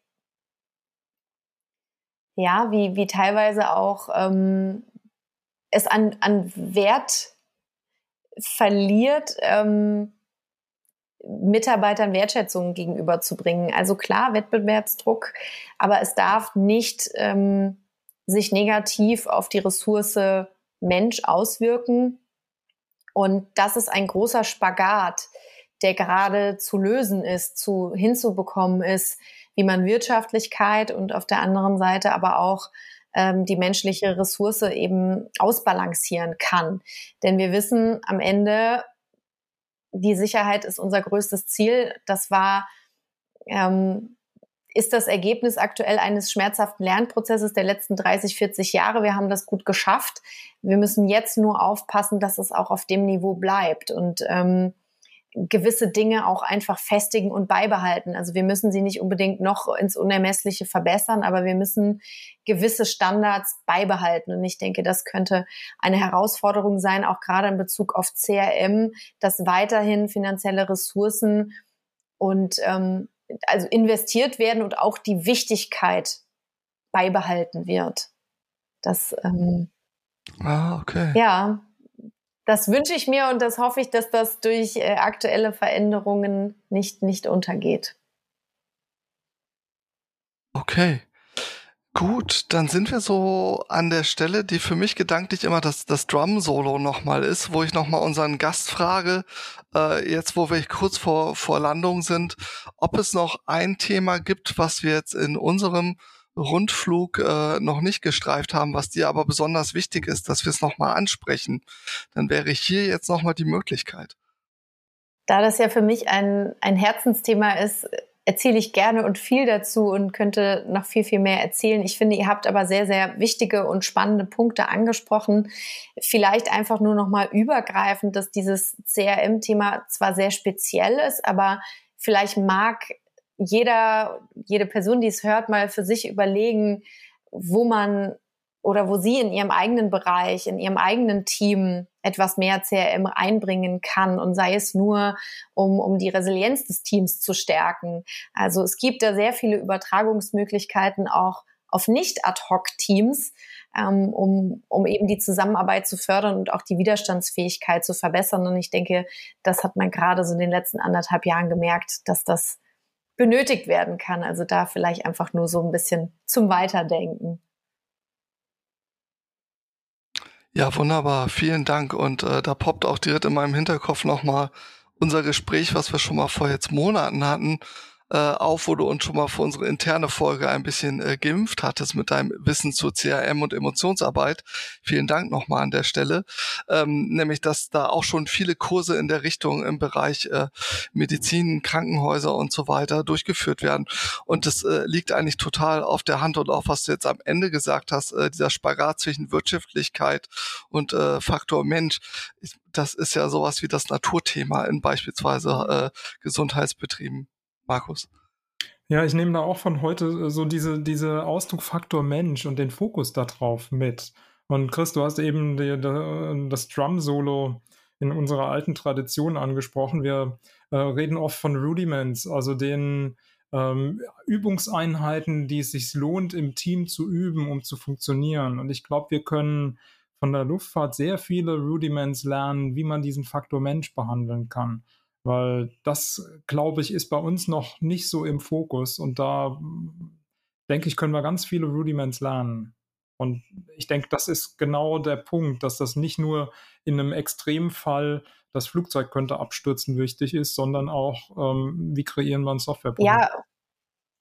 ja, wie, wie teilweise auch ähm, es an, an Wert verliert, ähm, Mitarbeitern Wertschätzung gegenüberzubringen. Also klar, Wettbewerbsdruck, aber es darf nicht ähm, sich negativ auf die Ressource Mensch auswirken. Und das ist ein großer Spagat, der gerade zu lösen ist, zu hinzubekommen ist, wie man Wirtschaftlichkeit und auf der anderen Seite aber auch ähm, die menschliche Ressource eben ausbalancieren kann. Denn wir wissen am Ende, die Sicherheit ist unser größtes Ziel. Das war, ähm, ist das Ergebnis aktuell eines schmerzhaften Lernprozesses der letzten 30, 40 Jahre. Wir haben das gut geschafft. Wir müssen jetzt nur aufpassen, dass es auch auf dem Niveau bleibt. Und ähm, gewisse Dinge auch einfach festigen und beibehalten. Also wir müssen sie nicht unbedingt noch ins Unermessliche verbessern, aber wir müssen gewisse Standards beibehalten. Und ich denke, das könnte eine Herausforderung sein, auch gerade in Bezug auf CRM, dass weiterhin finanzielle Ressourcen und ähm, also investiert werden und auch die Wichtigkeit beibehalten wird. Das ähm, ah, okay. Ja, das wünsche ich mir und das hoffe ich, dass das durch äh, aktuelle Veränderungen nicht, nicht untergeht. Okay. Gut, dann sind wir so an der Stelle, die für mich gedanklich immer das, das Drum-Solo nochmal ist, wo ich nochmal unseren Gast frage, äh, jetzt wo wir kurz vor, vor Landung sind, ob es noch ein Thema gibt, was wir jetzt in unserem Rundflug äh, noch nicht gestreift haben, was dir aber besonders wichtig ist, dass wir es nochmal ansprechen, dann wäre hier jetzt nochmal die Möglichkeit. Da das ja für mich ein, ein Herzensthema ist, erzähle ich gerne und viel dazu und könnte noch viel, viel mehr erzählen. Ich finde, ihr habt aber sehr, sehr wichtige und spannende Punkte angesprochen. Vielleicht einfach nur noch mal übergreifend, dass dieses CRM-Thema zwar sehr speziell ist, aber vielleicht mag jeder, jede Person, die es hört, mal für sich überlegen, wo man oder wo sie in ihrem eigenen Bereich, in ihrem eigenen Team etwas mehr CRM einbringen kann und sei es nur, um, um die Resilienz des Teams zu stärken. Also es gibt da sehr viele Übertragungsmöglichkeiten auch auf nicht-ad-hoc-Teams, ähm, um, um eben die Zusammenarbeit zu fördern und auch die Widerstandsfähigkeit zu verbessern. Und ich denke, das hat man gerade so in den letzten anderthalb Jahren gemerkt, dass das benötigt werden kann. Also da vielleicht einfach nur so ein bisschen zum Weiterdenken. Ja, wunderbar. Vielen Dank. Und äh, da poppt auch direkt in meinem Hinterkopf nochmal unser Gespräch, was wir schon mal vor jetzt Monaten hatten, äh, auf, wo du uns schon mal für unsere interne Folge ein bisschen äh, geimpft hattest mit deinem Wissen zu CRM und Emotionsarbeit. Vielen Dank nochmal an der Stelle. Ähm, nämlich, dass da auch schon viele Kurse in der Richtung im Bereich äh, Medizin, Krankenhäuser und so weiter durchgeführt werden. Und das äh, liegt eigentlich total auf der Hand und auch, was du jetzt am Ende gesagt hast, äh, dieser Spagat zwischen Wirtschaftlichkeit und äh, Faktor Mensch. das ist ja sowas wie das Naturthema in beispielsweise äh, Gesundheitsbetrieben. Markus? Ja, ich nehme da auch von heute äh, so diese, diese Ausdruckfaktor Mensch und den Fokus darauf mit. Und Chris, du hast eben die, die, das Drum-Solo in unserer alten Tradition angesprochen. Wir äh, reden oft von Rudiments, also den ähm, Übungseinheiten, die es sich lohnt, im Team zu üben, um zu funktionieren. Und ich glaube, wir können von der Luftfahrt sehr viele Rudiments lernen, wie man diesen Faktor Mensch behandeln kann. Weil das, glaube ich, ist bei uns noch nicht so im Fokus und da denke ich, können wir ganz viele Rudiments lernen. Und ich denke, das ist genau der Punkt, dass das nicht nur in einem Extremfall das Flugzeug könnte abstürzen wichtig ist, sondern auch, ähm, wie kreieren wir ein Softwareprodukt. Ja.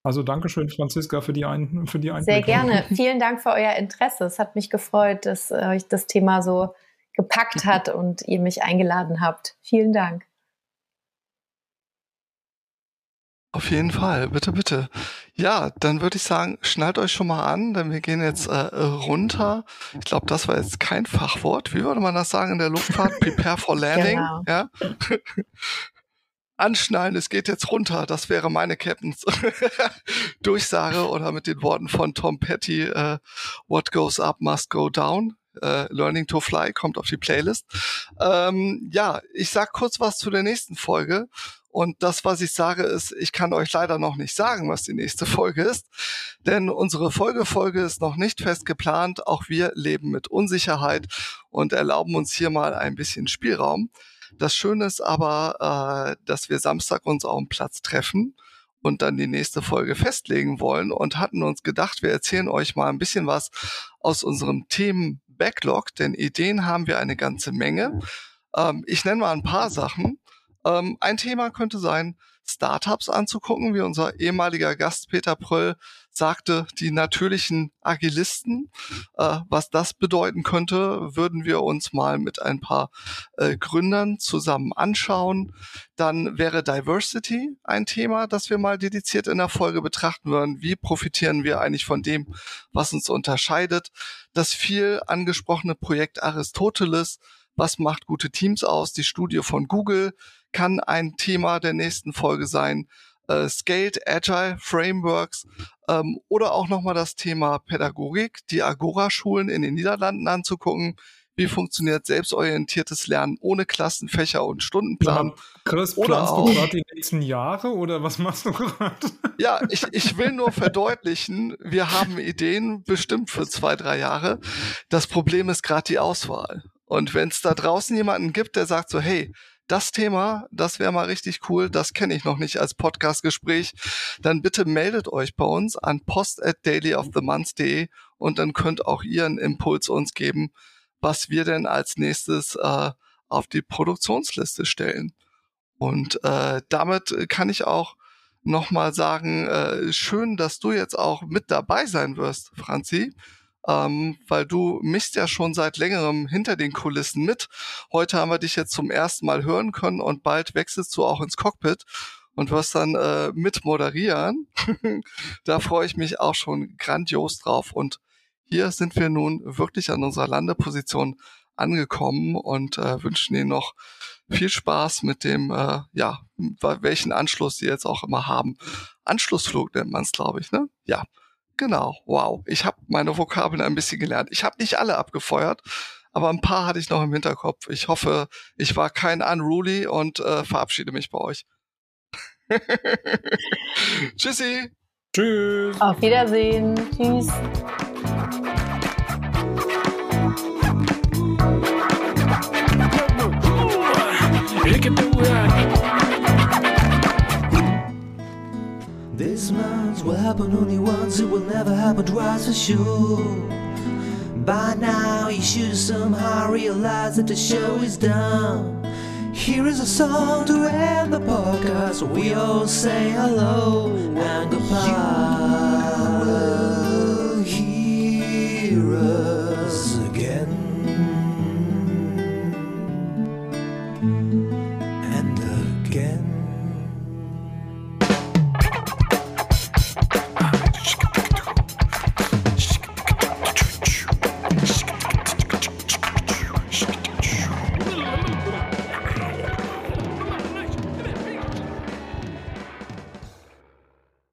Also Dankeschön, Franziska, für die, Ein für die Einblicke. Sehr gerne. Vielen Dank für euer Interesse. Es hat mich gefreut, dass äh, euch das Thema so gepackt hat und ihr mich eingeladen habt. Vielen Dank. Auf jeden Fall, bitte, bitte. Ja, dann würde ich sagen, schnallt euch schon mal an, denn wir gehen jetzt äh, runter. Ich glaube, das war jetzt kein Fachwort. Wie würde man das sagen in der Luftfahrt? Prepare for landing. Genau. Ja. Anschnallen, es geht jetzt runter. Das wäre meine Captains Durchsage oder mit den Worten von Tom Petty, äh, What goes up must go down. Äh, Learning to Fly kommt auf die Playlist. Ähm, ja, ich sag kurz was zu der nächsten Folge. Und das, was ich sage, ist, ich kann euch leider noch nicht sagen, was die nächste Folge ist, denn unsere Folgefolge ist noch nicht fest geplant. Auch wir leben mit Unsicherheit und erlauben uns hier mal ein bisschen Spielraum. Das Schöne ist aber, äh, dass wir Samstag uns auf dem Platz treffen und dann die nächste Folge festlegen wollen und hatten uns gedacht, wir erzählen euch mal ein bisschen was aus unserem Themen-Backlog, denn Ideen haben wir eine ganze Menge. Ähm, ich nenne mal ein paar Sachen. Ähm, ein Thema könnte sein, Startups anzugucken, wie unser ehemaliger Gast Peter Pröll sagte, die natürlichen Agilisten. Äh, was das bedeuten könnte, würden wir uns mal mit ein paar äh, Gründern zusammen anschauen. Dann wäre Diversity ein Thema, das wir mal dediziert in der Folge betrachten würden. Wie profitieren wir eigentlich von dem, was uns unterscheidet? Das viel angesprochene Projekt Aristoteles. Was macht gute Teams aus? Die Studie von Google kann ein Thema der nächsten Folge sein. Äh, Scaled Agile Frameworks ähm, oder auch nochmal das Thema Pädagogik, die Agora-Schulen in den Niederlanden anzugucken. Wie funktioniert selbstorientiertes Lernen ohne Klassenfächer und Stundenplan? Ja, Chris, oder planst auch, du gerade die nächsten Jahre oder was machst du gerade? Ja, ich, ich will nur verdeutlichen, wir haben Ideen bestimmt für zwei, drei Jahre. Das Problem ist gerade die Auswahl. Und wenn es da draußen jemanden gibt, der sagt so, hey, das Thema, das wäre mal richtig cool, das kenne ich noch nicht als Podcastgespräch, dann bitte meldet euch bei uns an post at dailyofthemonth.de und dann könnt auch ihr einen Impuls uns geben, was wir denn als nächstes äh, auf die Produktionsliste stellen. Und äh, damit kann ich auch nochmal sagen, äh, schön, dass du jetzt auch mit dabei sein wirst, Franzi ähm, weil du mischst ja schon seit längerem hinter den Kulissen mit. Heute haben wir dich jetzt zum ersten Mal hören können und bald wechselst du auch ins Cockpit und wirst dann äh, mit moderieren. da freue ich mich auch schon grandios drauf. Und hier sind wir nun wirklich an unserer Landeposition angekommen und äh, wünschen Ihnen noch viel Spaß mit dem, äh, ja, welchen Anschluss Sie jetzt auch immer haben. Anschlussflug nennt man es, glaube ich, ne? Ja. Genau, wow. Ich habe meine Vokabeln ein bisschen gelernt. Ich habe nicht alle abgefeuert, aber ein paar hatte ich noch im Hinterkopf. Ich hoffe, ich war kein Unruly und äh, verabschiede mich bei euch. Tschüssi. Tschüss. Auf Wiedersehen. Tschüss. will happen only once, it will never happen twice for sure. By now, you should somehow realize that the show is done. Here is a song to end the podcast. We all say hello and goodbye. You will hear us.